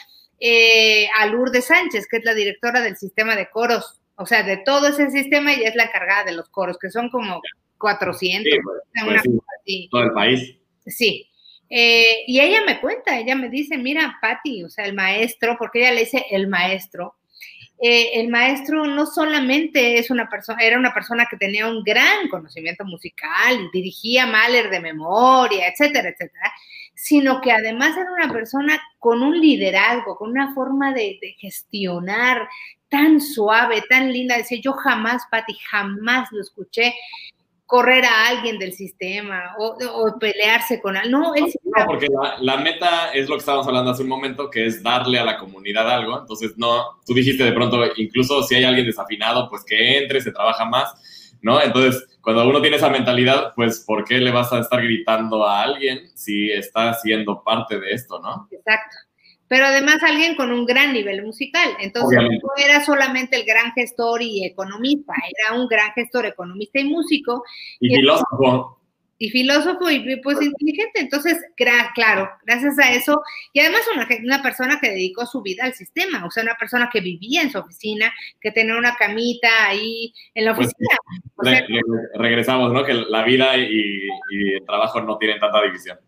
eh, a Lourdes Sánchez, que es la directora del sistema de coros. O sea, de todo ese sistema ella es la encargada de los coros, que son como 400. Pues, pues todo el país. Sí. Eh, y ella me cuenta, ella me dice, mira, Patti, o sea, el maestro, porque ella le dice el maestro, eh, el maestro no solamente es una persona, era una persona que tenía un gran conocimiento musical, dirigía Mahler de memoria, etcétera, etcétera, sino que además era una persona con un liderazgo, con una forma de, gestionar tan suave, tan linda. Decía, yo jamás, Pati, jamás lo escuché correr a alguien del sistema o, o pelearse con alguien. No, él no, porque la, la, meta es lo que estábamos hablando hace un momento, que es darle a la comunidad algo. Entonces, no, tú dijiste de pronto, incluso si hay alguien desafinado, pues que entre, se trabaja más, ¿no? Entonces, cuando uno tiene esa mentalidad, pues, ¿por qué le vas a estar gritando a alguien si está siendo parte de esto, no? Exacto pero además alguien con un gran nivel musical. Entonces, no era solamente el gran gestor y economista, era un gran gestor, economista y músico. Y, filósofo. Y filósofo y pues inteligente. Entonces, claro, gracias a eso, y además una, una persona que dedicó su vida al sistema, o sea, una persona que vivía en su oficina, que tenía una camita ahí en la pues oficina. regresamos, ¿no? Que la vida y, el trabajo no tienen tanta división.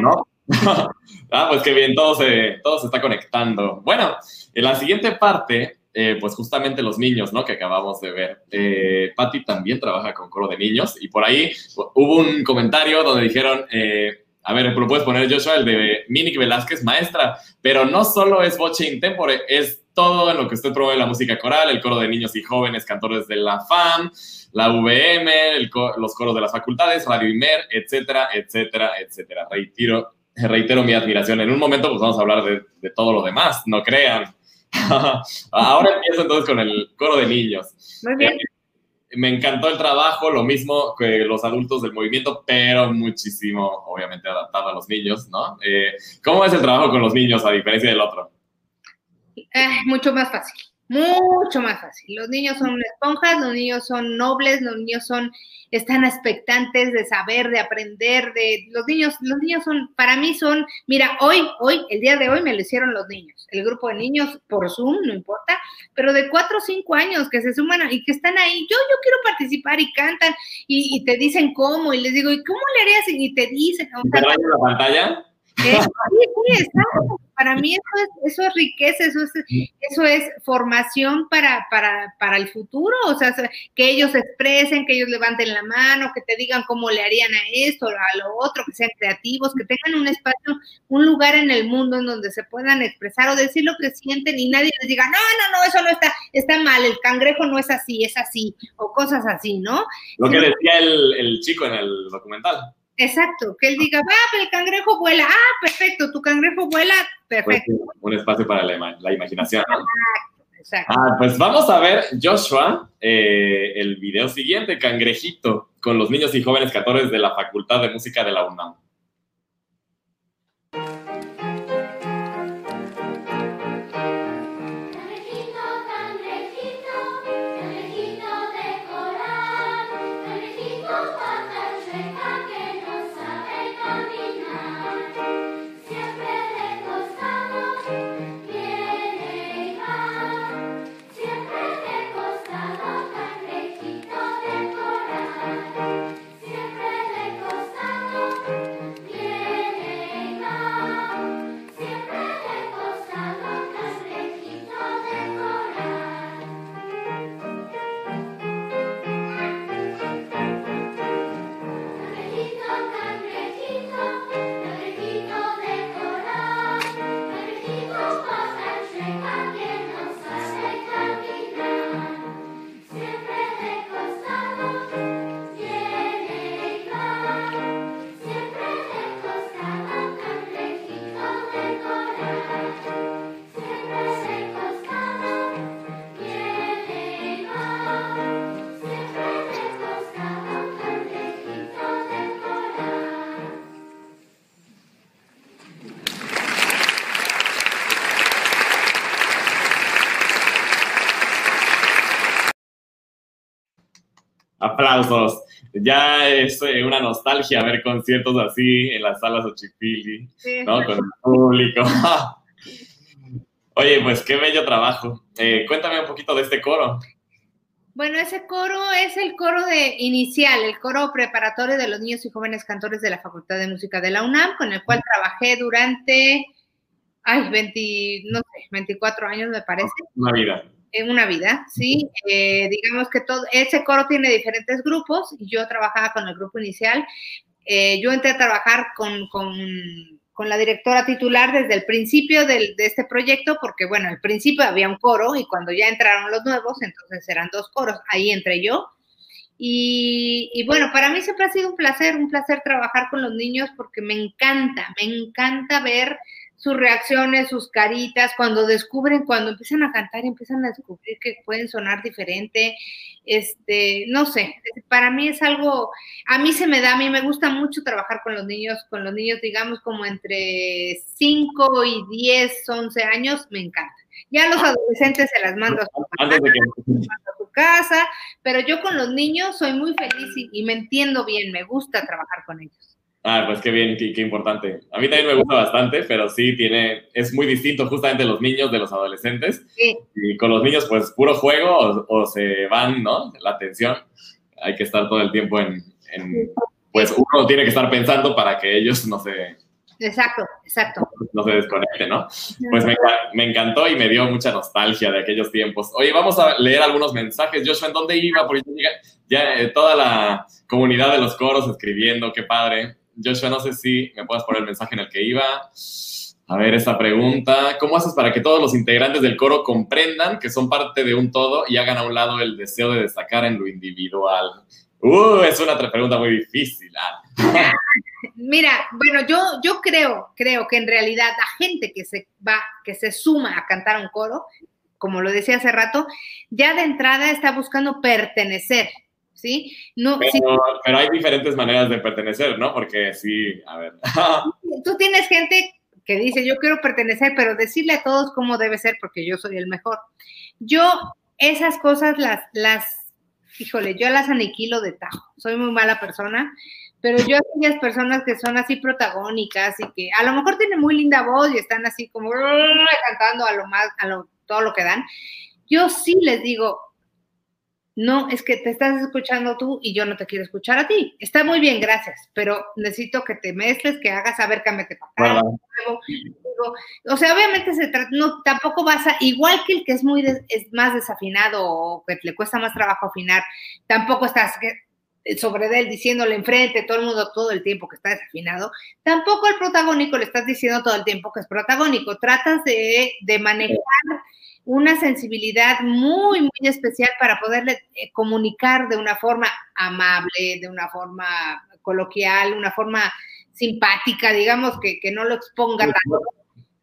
¿no? ah, pues qué bien, todo se, todo se está conectando. Bueno, en la siguiente parte, eh, pues justamente los niños, ¿no? Que acabamos de ver. Eh, Patti también trabaja con coro de niños y por ahí hubo un comentario donde dijeron, eh, a ver, lo puedes poner Joshua, el de Minic Velázquez, maestra, pero no solo es voce intempore, es todo en lo que usted promueve la música coral, el coro de niños y jóvenes cantores de la FAM, la VM, los coros de las facultades, Radio Imer, etcétera, etcétera, etcétera. Reitero, reitero mi admiración. En un momento pues vamos a hablar de, todo lo demás, no crean. Ahora empiezo entonces con el coro de niños. Muy bien. Eh, me encantó el trabajo, lo mismo que los adultos del movimiento, pero muchísimo, obviamente, adaptado a los niños, ¿no? Eh, ¿Cómo es el trabajo con los niños a diferencia del otro? Eh, mucho más fácil mucho más fácil. Los niños son esponjas, los niños son nobles, los niños son, están expectantes de saber, de aprender, de, los niños, los niños son, para mí son, mira, hoy, hoy, el día de hoy me lo hicieron los niños, el grupo de niños por Zoom, no importa, pero de cuatro o cinco años que se suman y que están ahí, yo, yo quiero participar y cantan y, te dicen cómo, y les digo, ¿y cómo le harías? Y te dicen, sea, la pantalla? Eh, para mí eso es, eso es riqueza, eso es, eso es formación para, para, para el futuro, o sea, que ellos expresen, que ellos levanten la mano, que te digan cómo le harían a esto, a lo otro, que sean creativos, que tengan un espacio, un lugar en el mundo en donde se puedan expresar o decir lo que sienten y nadie les diga, no, no, no, eso no está, está mal, el cangrejo no es así, es así, o cosas así, ¿no? Lo que decía el, el chico en el documental. Exacto, que él diga, va, el cangrejo vuela, ah, perfecto, tu cangrejo vuela, perfecto. Pues, un espacio para la, imaginación. Exacto, Ah, pues vamos a ver, Joshua, eh, el video siguiente, Cangrejito, con los niños y jóvenes cantores de la Facultad de Música de la UNAM. Aplausos. Ya es eh, una nostalgia ver conciertos así en las salas Ochipili, ¿no? Con el público. Oye, pues qué bello trabajo. Eh, cuéntame un poquito de este coro. Bueno, ese coro es el coro de inicial, el coro preparatorio de los niños y jóvenes cantores de la Facultad de Música de la UNAM, con el cual trabajé durante, ay, 20, no sé, 24 años me parece. Una vida en una vida, ¿sí? Eh, digamos que todo, ese coro tiene diferentes grupos yo trabajaba con el grupo inicial. Eh, yo entré a trabajar con, con, con, la directora titular desde el principio del, de este proyecto, porque bueno, al principio había un coro y cuando ya entraron los nuevos, entonces eran dos coros, ahí entré yo. Y, y, bueno, para mí siempre ha sido un placer, un placer trabajar con los niños porque me encanta, me encanta ver sus reacciones, sus caritas, cuando descubren, cuando empiezan a cantar, empiezan a descubrir que pueden sonar diferente, este, no sé, para mí es algo, a mí se me da, a mí me gusta mucho trabajar con los niños, con los niños, digamos, como entre 5 y 10, 11 años, me encanta. Ya los adolescentes se las mando a su, casa, a su casa, pero yo con los niños soy muy feliz y, y me entiendo bien, me gusta trabajar con ellos. Ah, pues qué bien, qué, qué, importante. A mí también me gusta bastante, pero sí tiene, es muy distinto justamente los niños de los adolescentes. Sí. Y con los niños, pues puro juego o, o, se van, ¿no? La atención. Hay que estar todo el tiempo en, en, pues uno tiene que estar pensando para que ellos no se... Exacto, exacto. No se desconecten, ¿no? Pues me, me, encantó y me dio mucha nostalgia de aquellos tiempos. Oye, vamos a leer algunos mensajes. Joshua, ¿en dónde iba? Porque ya, ya eh, toda la comunidad de los coros escribiendo, qué padre. Joshua, no sé si me puedes poner el mensaje en el que iba. A ver, esta pregunta. ¿Cómo haces para que todos los integrantes del coro comprendan que son parte de un todo y hagan a un lado el deseo de destacar en lo individual? Uh, es una pregunta muy difícil. Ah. Mira, bueno, yo, yo creo, creo que en realidad la gente que se va, que se suma a cantar un coro, como lo decía hace rato, ya de entrada está buscando pertenecer, ¿sí? No, pero, sí. pero, hay diferentes maneras de pertenecer, ¿no? Porque sí, a ver. Tú tienes gente que dice, yo quiero pertenecer, pero decirle a todos cómo debe ser porque yo soy el mejor. Yo esas cosas las, las, híjole, yo las aniquilo de tajo. Soy muy mala persona, pero yo aquellas personas que son así protagónicas y que a lo mejor tienen muy linda voz y están así como cantando a lo más, a lo, todo lo que dan, yo sí les digo, no, es que te estás escuchando tú y yo no te quiero escuchar a ti. Está muy bien, gracias, pero necesito que te mezcles, que hagas, a ver, cámbiate para acá. Bueno. O sea, obviamente se trata, no, tampoco vas a, igual que el que es muy, des, es más desafinado o que le cuesta más trabajo afinar, tampoco estás sobre él diciéndole enfrente todo el mundo todo el tiempo que está desafinado, tampoco al protagónico le estás diciendo todo el tiempo que es protagónico. Tratas de, de manejar una sensibilidad muy, muy especial para poderle eh, comunicar de una forma amable, de una forma coloquial, una forma simpática, digamos, que, que no lo exponga tanto.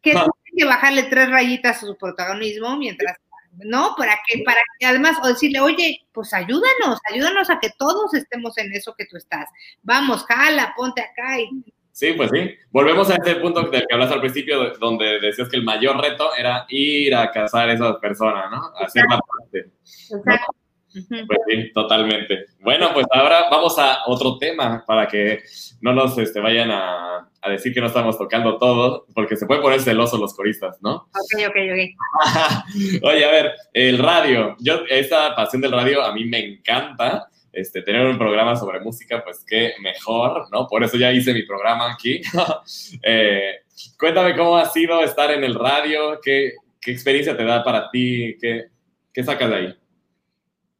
Que tiene que bajarle tres rayitas a su protagonismo mientras, ¿no? Para que, para que además, o decirle, oye, pues ayúdanos, ayúdanos a que todos estemos en eso que tú estás. Vamos, jala, ponte acá y Sí, pues sí. Volvemos a ese punto del que hablas al principio, donde decías que el mayor reto era ir a casar a esas personas, ¿no? Hacer más parte. Exacto. Pues sí, totalmente. Bueno, pues ahora vamos a otro tema para que no nos este, vayan a, a, decir que no estamos tocando todo, porque se pueden poner celosos los coristas, ¿no? Ok, ok, ok. Oye, a ver, el radio. Yo, esta pasión del radio a mí me encanta este, tener un programa sobre música, pues qué mejor, ¿no? Por eso ya hice mi programa aquí. eh, cuéntame cómo ha sido estar en el radio, qué, experiencia te da para ti, qué, qué sacas de ahí.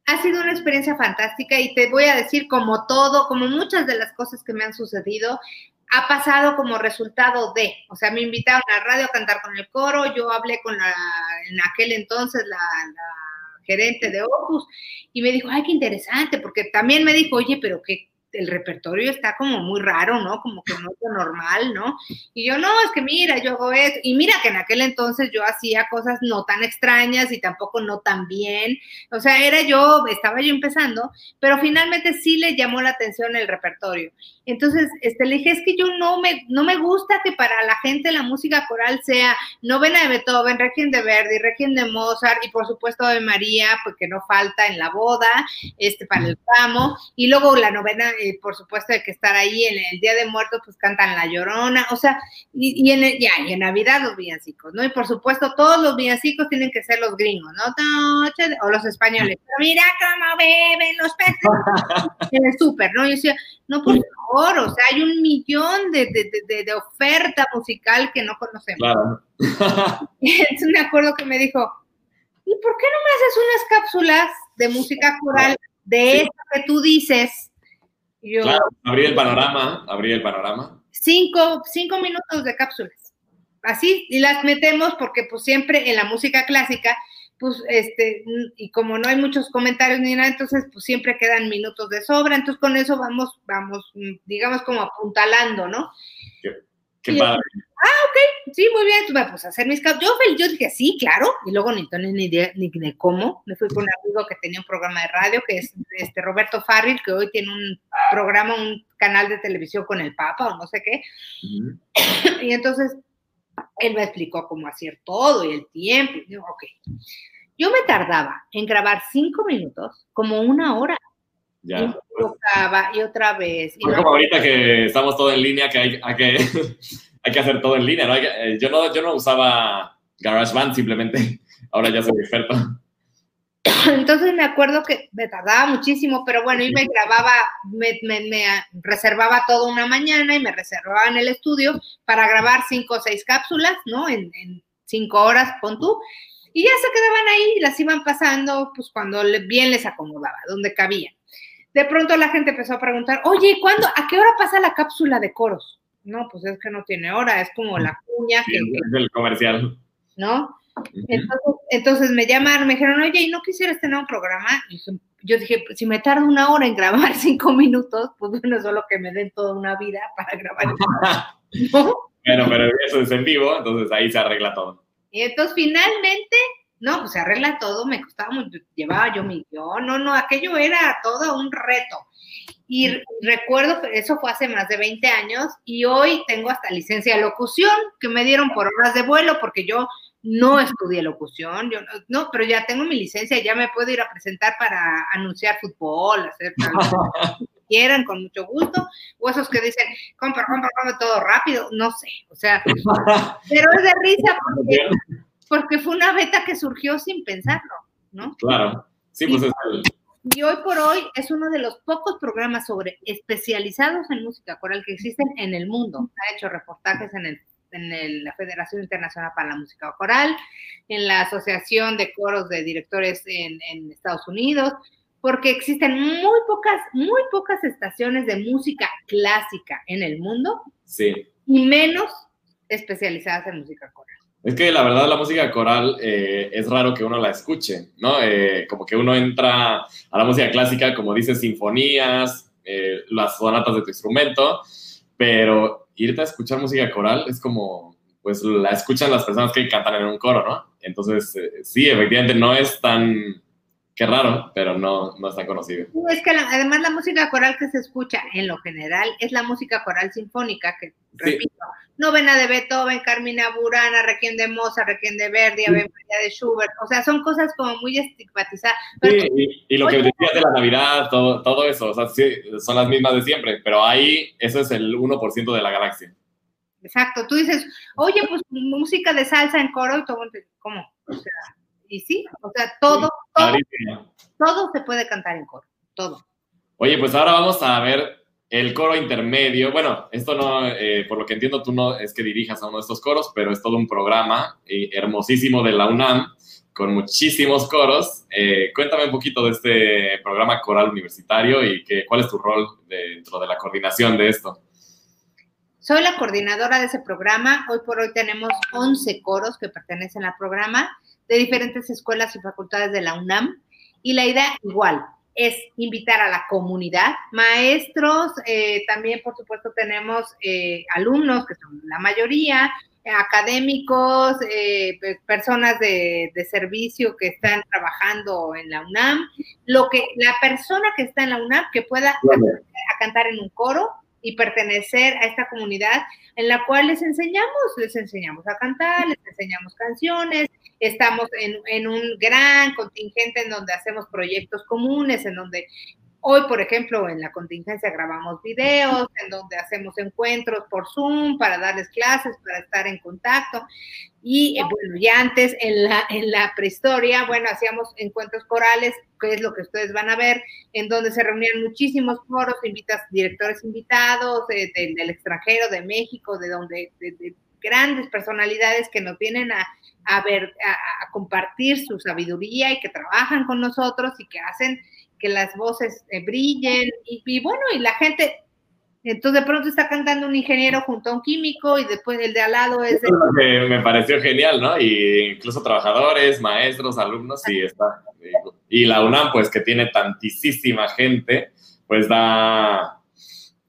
Ha sido una experiencia fantástica y te voy a decir como todo, como muchas de las cosas que me han sucedido, ha pasado como resultado de, o sea, me invitaron a la radio a cantar con el coro, yo hablé con la, en aquel entonces la gerente de Opus y me dijo, ay, qué interesante, porque también me dijo, oye, pero que el repertorio está como muy raro, ¿no? Como que no es lo normal, ¿no? Y yo, no, es que mira, yo hago esto. Y mira que en aquel entonces yo hacía cosas no tan extrañas y tampoco no tan bien. O sea, era yo, estaba yo empezando, pero finalmente sí le llamó la atención el repertorio. Entonces, este, le dije, es que yo no me, no me gusta que para la gente la música coral sea novena de Beethoven, Requiem de Verdi, Requiem de Mozart y por supuesto de María, porque no falta en la boda, este, para el ramo, y luego la novena, eh, por supuesto, hay que estar ahí en el Día de Muertos, pues cantan La Llorona, o sea, y, y en, el, ya, y en Navidad los villancicos, ¿no? Y por supuesto, todos los villancicos tienen que ser los gringos, ¿no? O los españoles, pero mira cómo beben los peces en el súper, ¿no? Yo decía, no, por favor, o sea, hay un millón de, de, de, de oferta musical que no conocemos. Claro. Entonces me acuerdo que me dijo, ¿y por qué no me haces unas cápsulas de música coral de sí. eso que tú dices? Yo, claro, abrir el panorama, abrir el panorama. Cinco, cinco minutos de cápsulas. Así, y las metemos porque pues siempre en la música clásica pues, este, y como no hay muchos comentarios ni nada, entonces, pues siempre quedan minutos de sobra, entonces con eso vamos, vamos, digamos, como apuntalando, ¿no? Qué, padre. ah, ok, sí, muy bien, tú me puse a hacer mis yo, yo dije, sí, claro, y luego ni tenía ni idea ni de cómo, me fui con un amigo que tenía un programa de radio, que es este Roberto Farril, que hoy tiene un programa, un canal de televisión con el Papa o no sé qué, y entonces él me explicó cómo hacer todo y el tiempo. Y digo, ok. Yo me tardaba en grabar cinco minutos, como una hora. Ya. Y, y otra vez. Y no como ahorita que estamos todo en línea, que hay, hay que, hay que hacer todo en línea, ¿no? Eh, yo ¿no? Yo no usaba GarageBand simplemente. Ahora ya soy experto. Entonces me acuerdo que me tardaba muchísimo, pero bueno, y me grababa, me, me, reservaba toda una mañana y me reservaba en el estudio para grabar cinco o seis cápsulas, ¿no? En, cinco horas, pon tú. Y ya se quedaban ahí y las iban pasando, pues cuando bien les acomodaba, donde cabían. De pronto la gente empezó a preguntar, oye, ¿cuándo, a qué hora pasa la cápsula de coros? No, pues es que no tiene hora, es como la cuña que... Es el comercial. ¿No? Entonces, me llamaron, me dijeron, oye, ¿y no quisieras tener un programa? Y yo dije, pues, si me tardo una hora en grabar cinco minutos, pues bueno, solo que me den toda una vida para grabar. Bueno, pero eso es en vivo, entonces ahí se arregla todo. Y entonces finalmente, no, pues se arregla todo, me costaba mucho, llevaba yo mi guion, no, no, aquello era todo un reto. Y recuerdo que eso fue hace más de 20 años y hoy tengo hasta licencia de locución que me dieron por horas de vuelo porque yo no estudié locución, yo no, pero ya tengo mi licencia, ya me puedo ir a presentar para anunciar fútbol, hacer quieran con mucho gusto, o esos que dicen, compra, compra, compra todo rápido, no sé, o sea, pero es de risa porque, fue una beta que surgió sin pensarlo, ¿no? Claro, sí, pues es el... Y hoy por hoy es uno de los pocos programas sobre especializados en música coral que existen en el mundo. Ha hecho reportajes en el en la Federación Internacional para la Música Coral, en la Asociación de Coros de Directores en, Estados Unidos, porque existen muy pocas, muy pocas estaciones de música clásica en el mundo sí. y menos especializadas en música coral. Es que la verdad la música coral eh, es raro que uno la escuche, ¿no? Eh, como que uno entra a la música clásica, como dice, sinfonías, eh, las sonatas de tu instrumento, pero irte a escuchar música coral es como, pues la escuchan las personas que cantan en un coro, ¿no? Entonces, sí, efectivamente no es tan, qué raro, pero no, no es tan conocido. Es que además la música coral que se escucha en lo general es la música coral sinfónica, que, repito, novena de Beethoven, Carmina Burana, Requiem de Mozart, Requiem de Verdi, Ave María de Schubert, o sea, son cosas como muy estigmatizadas. sí, y, lo que decías de la Navidad, todo, todo eso, o sea, sí, son las mismas de siempre, pero ahí eso es el 1% de la galaxia. Exacto, tú dices, oye, pues música de salsa en coro y todo, ¿cómo? O sea, y sí, o sea, todo, todo, todo se puede cantar en coro, todo. Oye, pues ahora vamos a ver el coro intermedio, bueno, esto no, eh, por lo que entiendo, tú no es que dirijas a uno de estos coros, pero es todo un programa eh, hermosísimo de la UNAM con muchísimos coros. Eh, cuéntame un poquito de este programa coral universitario y que, cuál es tu rol dentro de la coordinación de esto. Soy la coordinadora de ese programa. Hoy por hoy tenemos 11 coros que pertenecen al programa de diferentes escuelas y facultades de la UNAM. Y la idea igual, es invitar a la comunidad, maestros, eh, también por supuesto tenemos eh, alumnos, que son la mayoría, académicos, eh, personas de, servicio que están trabajando en la UNAM, lo que la persona que está en la UNAM que pueda a cantar en un coro y pertenecer a esta comunidad en la cual les enseñamos, les enseñamos a cantar, les enseñamos canciones, estamos en, en un gran contingente en donde hacemos proyectos comunes, en donde Hoy, por ejemplo, en la contingencia grabamos videos, en donde hacemos encuentros por Zoom para darles clases, para estar en contacto. Y eh, bueno, ya antes en la, prehistoria, bueno, hacíamos encuentros corales, que es lo que ustedes van a ver, en donde se reunían muchísimos foros, invitas, directores invitados del extranjero, de México, de donde, de, grandes personalidades que nos vienen a, ver, a compartir su sabiduría y que trabajan con nosotros y que hacen que las voces eh, brillen y, bueno, y la gente Entonces de pronto está cantando un ingeniero junto a un químico y después el de al lado es... Me pareció genial, ¿no? Y incluso trabajadores, maestros, alumnos, y está. Y la UNAM, pues que tiene tantísima gente, pues da,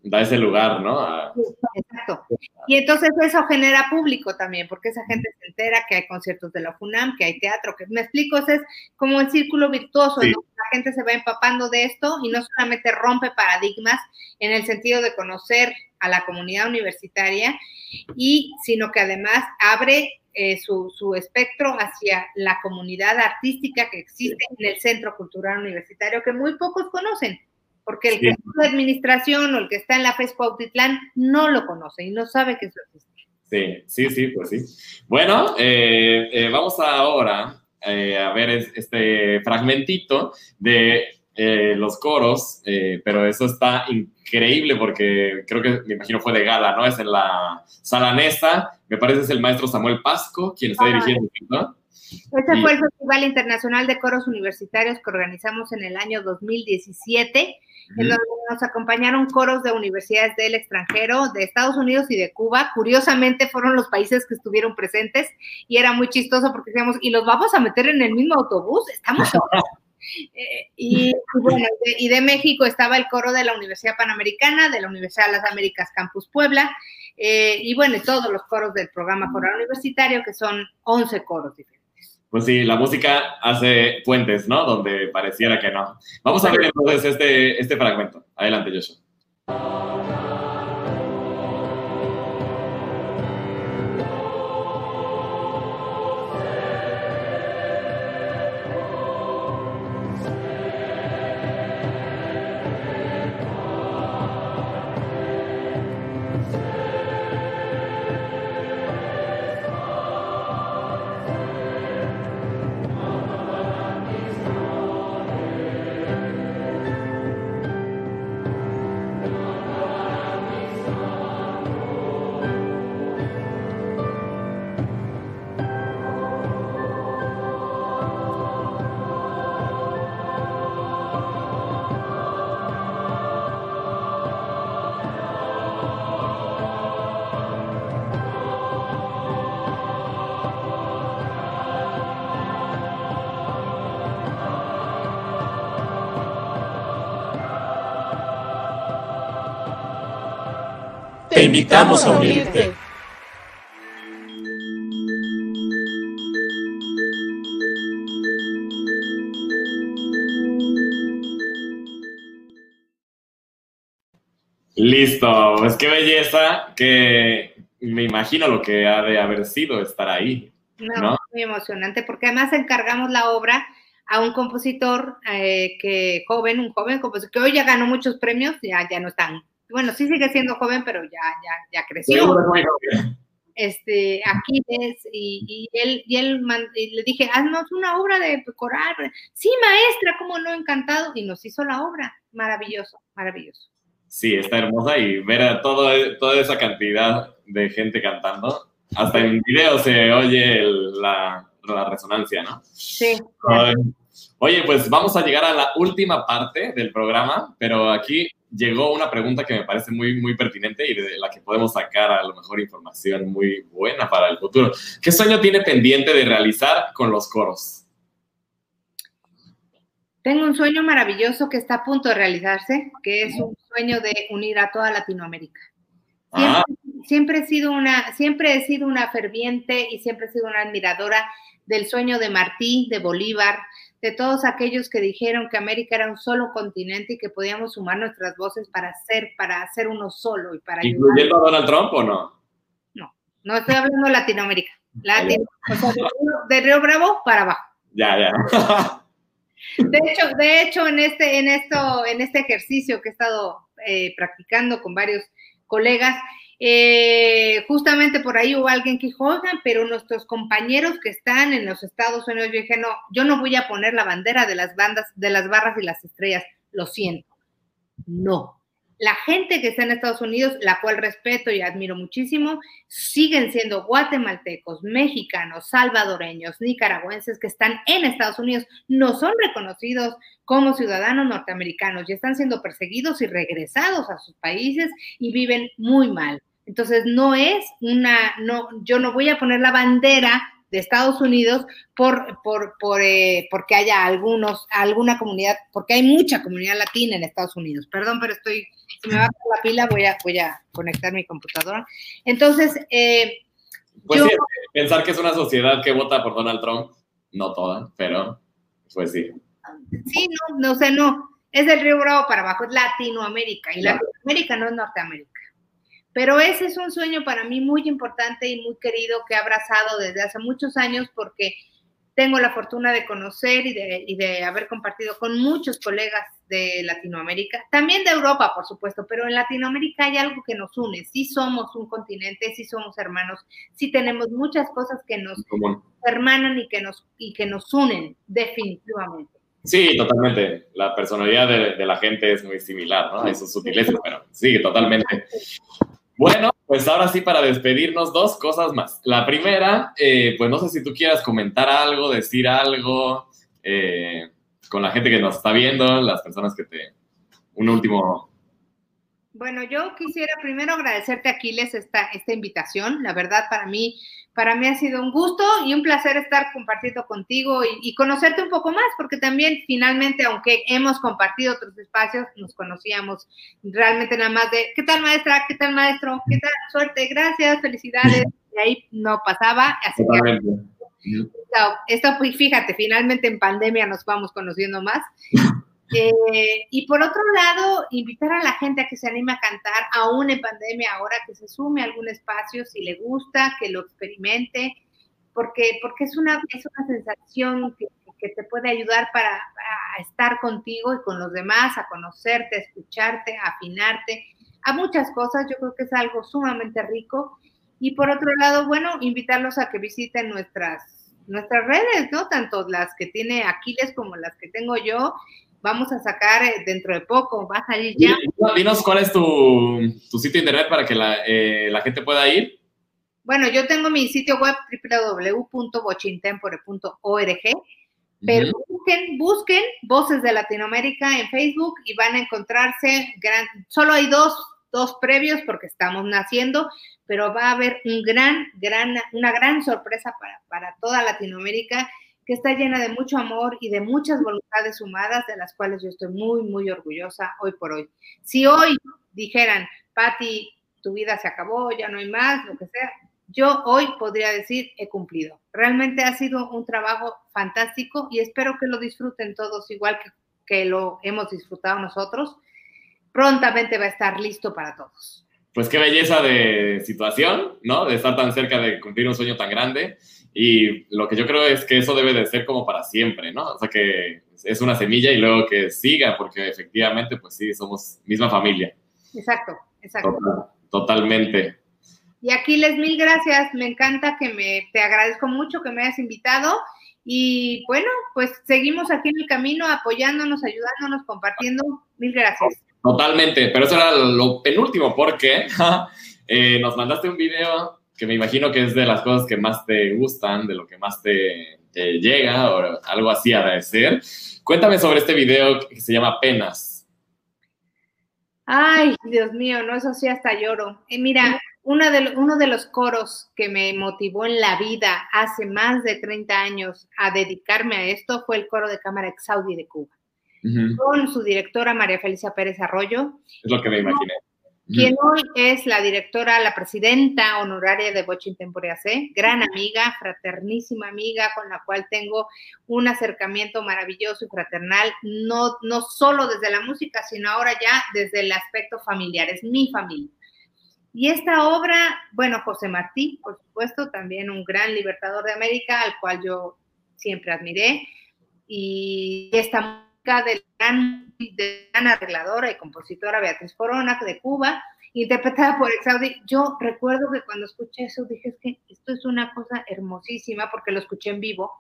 da ese lugar, ¿no? A... Exacto. Y entonces eso genera público también, porque esa gente se entera que hay conciertos de la FUNAM, que hay teatro, que me explico, ese es como el círculo virtuoso, sí. la gente se va empapando de esto y no solamente rompe paradigmas en el sentido de conocer a la comunidad universitaria, y sino que además abre eh, su, su, espectro hacia la comunidad artística que existe en el Centro Cultural Universitario, que muy pocos conocen porque el sí. que está de administración o el que está en la FESPO Autitlán no lo conoce y no sabe que eso existe. Sí, sí, sí, pues sí. Bueno, eh, eh, vamos ahora eh, a ver este fragmentito de eh, los coros, pero eso está increíble porque creo que, me imagino, fue de gala, ¿no? Es en la sala Nesa, me parece es el maestro Samuel Pasco quien está ah, dirigiendo, ¿no? Este y, fue el Festival Internacional de Coros Universitarios que organizamos en el año 2017 en donde nos acompañaron coros de universidades del extranjero, de Estados Unidos y de Cuba. Curiosamente fueron los países que estuvieron presentes y era muy chistoso porque decíamos, ¿y los vamos a meter en el mismo autobús? Estamos eh, y, y, bueno, de, y de México estaba el coro de la Universidad Panamericana, de la Universidad de las Américas Campus Puebla, eh, y bueno, todos los coros del programa coral universitario, que son 11 coros diferentes pues sí, la música hace puentes, ¿no? Donde pareciera que no. Vamos a ver entonces este, este fragmento. Adelante, Joshua. Te invitamos a unirte. Listo, pues qué belleza, que me imagino lo que ha de haber sido estar ahí. No, ¿no? muy emocionante, porque además encargamos la obra a un compositor eh, que joven, un joven compositor que hoy ya ganó muchos premios, ya, ya no están bueno, sí sigue siendo joven, pero ya, ya, ya creció. Este, aquí es, y, y él, y él y le dije, haznos una obra de coral. Sí, maestra, cómo no, encantado. Y nos hizo la obra. Maravilloso, maravilloso. Sí, está hermosa y ver a todo, toda esa cantidad de gente cantando. Hasta en video se oye el, la, la, resonancia, ¿no? Sí. Oye, pues vamos a llegar a la última parte del programa, pero aquí llegó una pregunta que me parece muy, muy pertinente y de la que podemos sacar a lo mejor información muy buena para el futuro. ¿Qué sueño tiene pendiente de realizar con los coros? Tengo un sueño maravilloso que está a punto de realizarse, que es un sueño de unir a toda Latinoamérica. Siempre, ah. siempre, he sido una, siempre he sido una ferviente y siempre he sido una admiradora del sueño de Martí, de Bolívar, de todos aquellos que dijeron que América era un solo continente y que podíamos sumar nuestras voces para ser, para hacer uno solo y para ¿Incluyendo a Donald Trump o no? No, no estoy hablando de Latinoamérica. Latino, o sea, de, Río, de Río Bravo para abajo. Ya, ya. De hecho, de hecho, en este, en esto, en este ejercicio que he estado eh, practicando con varios colegas, eh, justamente por ahí hubo alguien que dijo, pero nuestros compañeros que están en los Estados Unidos, yo dije, no, yo no voy a poner la bandera de las bandas, de las barras y las estrellas, lo siento. No, la gente que está en Estados Unidos, la cual respeto y admiro muchísimo, siguen siendo guatemaltecos, mexicanos, salvadoreños, nicaragüenses que están en Estados Unidos, no son reconocidos como ciudadanos norteamericanos y están siendo perseguidos y regresados a sus países y viven muy mal. Entonces, no es una, no, yo no voy a poner la bandera de Estados Unidos por, por, por eh, porque haya algunos, alguna comunidad, porque hay mucha comunidad latina en Estados Unidos. Perdón, pero estoy, si me va a la pila, voy a, voy a conectar mi computadora. Entonces, eh, pues sí, pensar que es una sociedad que vota por Donald Trump, no toda, pero pues sí. Sí, no, no sé, no. Es del Río Bravo para abajo, es Latinoamérica, y Latinoamérica no es Norteamérica. Pero ese es un sueño para mí muy importante y muy querido que he abrazado desde hace muchos años porque tengo la fortuna de conocer y de, y de, haber compartido con muchos colegas de Latinoamérica, también de Europa, por supuesto, pero en Latinoamérica hay algo que nos une. Sí somos un continente, sí somos hermanos, sí tenemos muchas cosas que nos hermanan y que nos, y que nos unen, definitivamente. Sí, totalmente. La personalidad de, de la gente es muy similar, ¿no? Hay sus sutilezas, pero sí, totalmente. Bueno, pues ahora sí, para despedirnos, dos cosas más. La primera, eh, pues no sé si tú quieras comentar algo, decir algo eh, con la gente que nos está viendo, las personas que te... Un último... Bueno, yo quisiera primero agradecerte, Aquiles, esta, esta invitación. La verdad, para mí para mí ha sido un gusto y un placer estar compartiendo contigo y, conocerte un poco más, porque también finalmente, aunque hemos compartido otros espacios, nos conocíamos realmente nada más de, ¿qué tal maestra? ¿Qué tal maestro? ¿Qué tal? Suerte, gracias, felicidades. Y ahí no pasaba. Así que, esto, fíjate, finalmente en pandemia nos vamos conociendo más. Eh, y por otro lado, invitar a la gente a que se anime a cantar, aún en pandemia, ahora que se sume a algún espacio, si le gusta, que lo experimente, porque, porque es, una, es una sensación que, que te puede ayudar para, estar contigo y con los demás, a conocerte, a escucharte, a afinarte, a muchas cosas. Yo creo que es algo sumamente rico. Y por otro lado, bueno, invitarlos a que visiten nuestras, nuestras redes, ¿no? Tanto las que tiene Aquiles como las que tengo yo vamos a sacar eh, dentro de poco, va a salir ya. Dinos cuál es tu, sitio internet para que eh, la, gente pueda ir. Bueno, yo tengo mi sitio web www.bochintempore.org, pero busquen, busquen Voces de Latinoamérica en Facebook y van a encontrarse, gran, solo hay dos, dos previos porque estamos naciendo, pero va a haber un gran, gran, una gran sorpresa para, para toda Latinoamérica que está llena de mucho amor y de muchas voluntades sumadas, de las cuales yo estoy muy, muy orgullosa hoy por hoy. Si hoy dijeran, Patti, tu vida se acabó, ya no hay más, lo que sea, yo hoy podría decir, he cumplido. Realmente ha sido un trabajo fantástico y espero que lo disfruten todos igual que, que lo hemos disfrutado nosotros. Prontamente va a estar listo para todos. Pues qué belleza de situación, ¿no? De estar tan cerca de cumplir un sueño tan grande. Y lo que yo creo es que eso debe de ser como para siempre, ¿no? O sea, que es una semilla y luego que siga, porque efectivamente, pues sí, somos misma familia. Exacto, exacto. totalmente. Y aquí les mil gracias, me encanta que me, te agradezco mucho que me hayas invitado y bueno, pues seguimos aquí en el camino apoyándonos, ayudándonos, compartiendo. Mil gracias. Totalmente, pero eso era lo penúltimo porque eh, nos mandaste un video que me imagino que es de las cosas que más te gustan, de lo que más te, llega o algo así a decir. Cuéntame sobre este video que se llama Penas. Ay, Dios mío, no, eso sí hasta lloro. Eh, mira, uno de, uno de los coros que me motivó en la vida hace más de 30 años a dedicarme a esto fue el coro de cámara Exaudi de Cuba, con su directora María Felicia Pérez Arroyo. Es lo que me imaginé quien hoy es la directora, la presidenta honoraria de Bochin Temporea C, gran amiga, fraternísima amiga, con la cual tengo un acercamiento maravilloso y fraternal, no, no solo desde la música, sino ahora ya desde el aspecto familiar, es mi familia. Y esta obra, bueno, José Martí, por supuesto, también un gran libertador de América, al cual yo siempre admiré, y esta de de gran arregladora y compositora Beatriz Corona de Cuba, interpretada por Exaudi. Yo recuerdo que cuando escuché eso dije, es que esto es una cosa hermosísima porque lo escuché en vivo.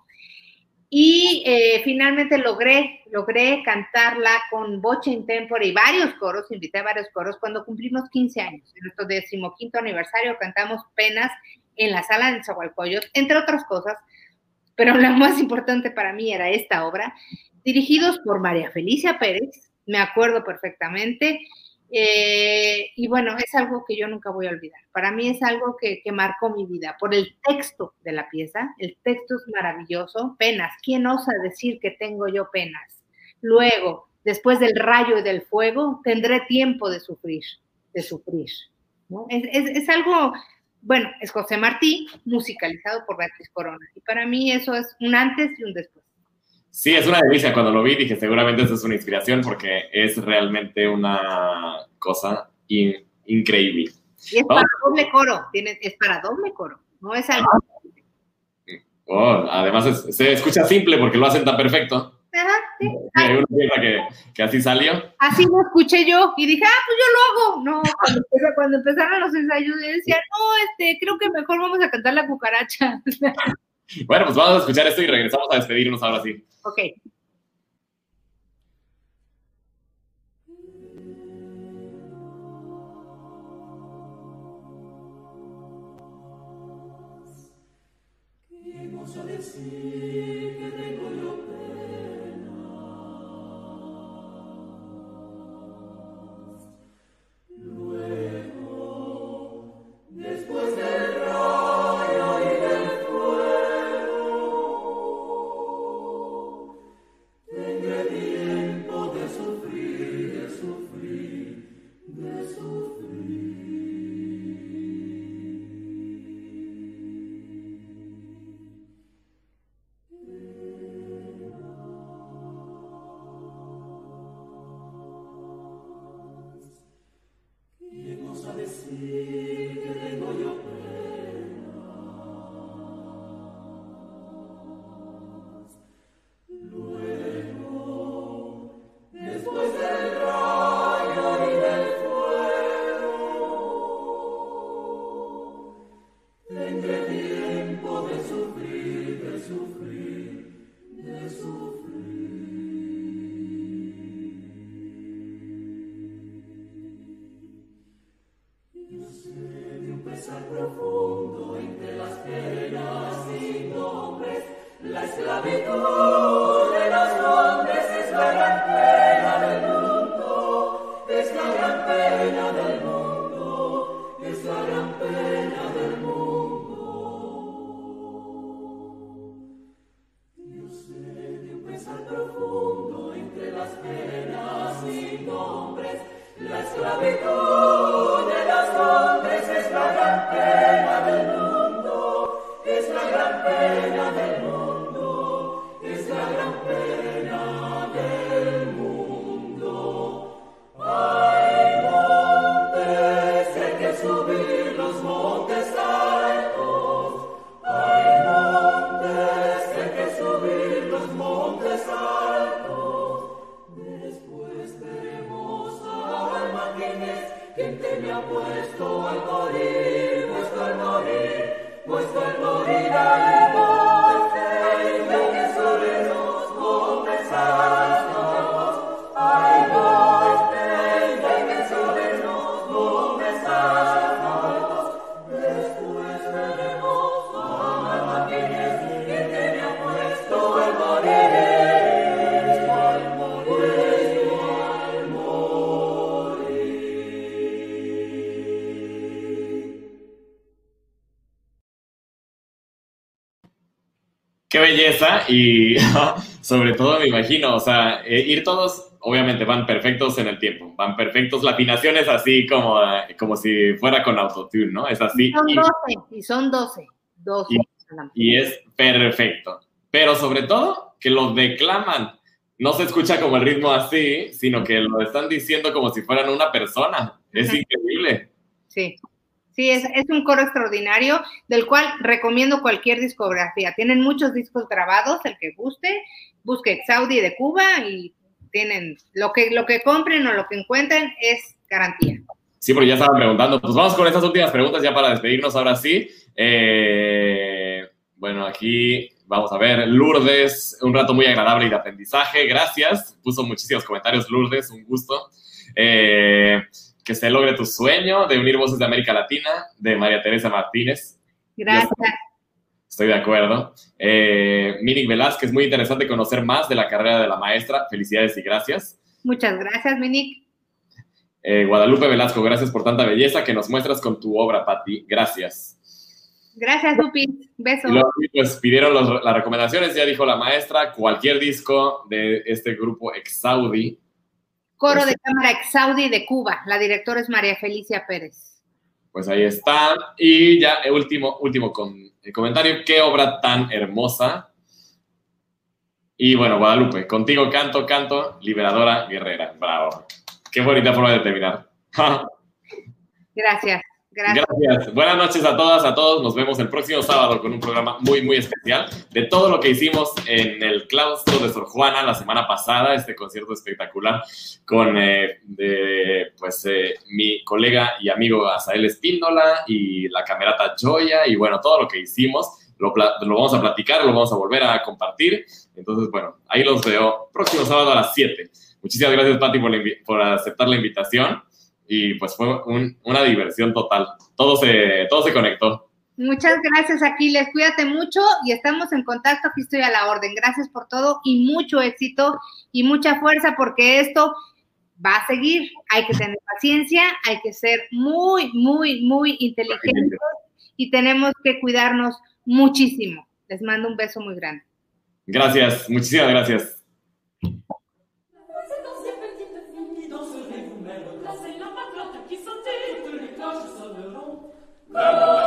Y eh, finalmente logré, logré cantarla con Boche Intempore y varios coros, invité a varios coros cuando cumplimos 15 años. En nuestro decimoquinto aniversario cantamos Penas en la sala de Zahualcoyot, entre otras cosas, pero la más importante para mí era esta obra, dirigidos por María Felicia Pérez, me acuerdo perfectamente, eh, y bueno, es algo que yo nunca voy a olvidar. Para mí es algo que, que, marcó mi vida por el texto de la pieza. El texto es maravilloso. Penas. ¿Quién osa decir que tengo yo penas? Luego, después del rayo y del fuego, tendré tiempo de sufrir, de sufrir. es, es algo, bueno, es José Martí, musicalizado por Beatriz Corona. Y para mí eso es un antes y un después. Sí, es una delicia. Cuando lo vi dije, seguramente eso es una inspiración porque es realmente una cosa in increíble. Y es para doble coro, tiene, es para doble coro, no es algo... Oh, además es, se escucha simple porque lo hacen tan perfecto. Ajá, sí. Hay una pieza que, que, así salió. Así lo escuché yo y dije, ah, pues yo lo hago. No, cuando, empezó, cuando empezaron los ensayos, yo decía, no, este, creo que mejor vamos a cantar la cucaracha. Bueno, pues vamos a escuchar esto y regresamos a despedirnos ahora sí. Ok. ¿Qué Qué belleza y sobre todo me imagino, o sea, eh, ir todos, obviamente van perfectos en el tiempo, van perfectos, la afinación es así como, eh, como si fuera con autotune, ¿no? Es así. Y son y- 12, y son 12. 12. y es perfecto. Pero sobre todo, que lo declaman. No se escucha como el ritmo así, sino que lo están diciendo como si fueran una persona. Es increíble. Sí, sí, es, es un coro extraordinario del cual recomiendo cualquier discografía. Tienen muchos discos grabados, el que guste, busque Saudi de Cuba y tienen lo que, lo que compren o lo que encuentren es garantía. Sí, porque ya estaban preguntando. Pues vamos con estas últimas preguntas ya para despedirnos ahora sí. Eh, bueno, aquí Vamos a ver, Lourdes, un rato muy agradable y de aprendizaje, gracias. Puso muchísimos comentarios, Lourdes, un gusto. Eh, que se logre tu sueño de unir voces de América Latina, de María Teresa Martínez. Gracias. Estoy de acuerdo. Eh, Minik Velázquez, muy interesante conocer más de la carrera de la maestra. Felicidades y gracias. Muchas gracias, Minik. Eh, Guadalupe Velasco, gracias por tanta belleza que nos muestras con tu obra, Patti. Gracias. Gracias, Lupi. Besos. Pues pidieron los- las recomendaciones, ya dijo la maestra, cualquier disco de este grupo Exaudi. Coro de Cámara Exaudi de Cuba. La directora es María Felicia Pérez. Pues ahí está. Y ya, el último, último con, el comentario. Qué obra tan hermosa. Y bueno, Guadalupe, contigo canto, canto, liberadora, guerrera. Bravo. Qué bonita forma de terminar. Gracias. Gracias. Gracias. Buenas noches a todas, a todos. Nos vemos el próximo sábado con un programa muy, muy especial de todo lo que hicimos en el claustro de Sor Juana la semana pasada, este concierto espectacular con eh, de, pues, eh, mi colega y amigo Azael Espíndola y la camerata Joya y bueno, todo lo que hicimos. Lo, lo vamos a platicar, lo vamos a volver a compartir. Entonces, bueno, ahí los veo próximo sábado a las 7. Muchísimas gracias, Pati, por, por aceptar la invitación. Y pues fue un- una diversión total. Todo se, todo se conectó. Muchas gracias, Aquiles. Cuídate mucho y estamos en contacto. Aquí estoy a la orden. Gracias por todo y mucho éxito y mucha fuerza porque esto va a seguir. Hay que tener paciencia, hay que ser muy, muy, muy inteligentes y tenemos que cuidarnos muchísimo. Les mando un beso muy grande. Gracias, muchísimas gracias. Bravo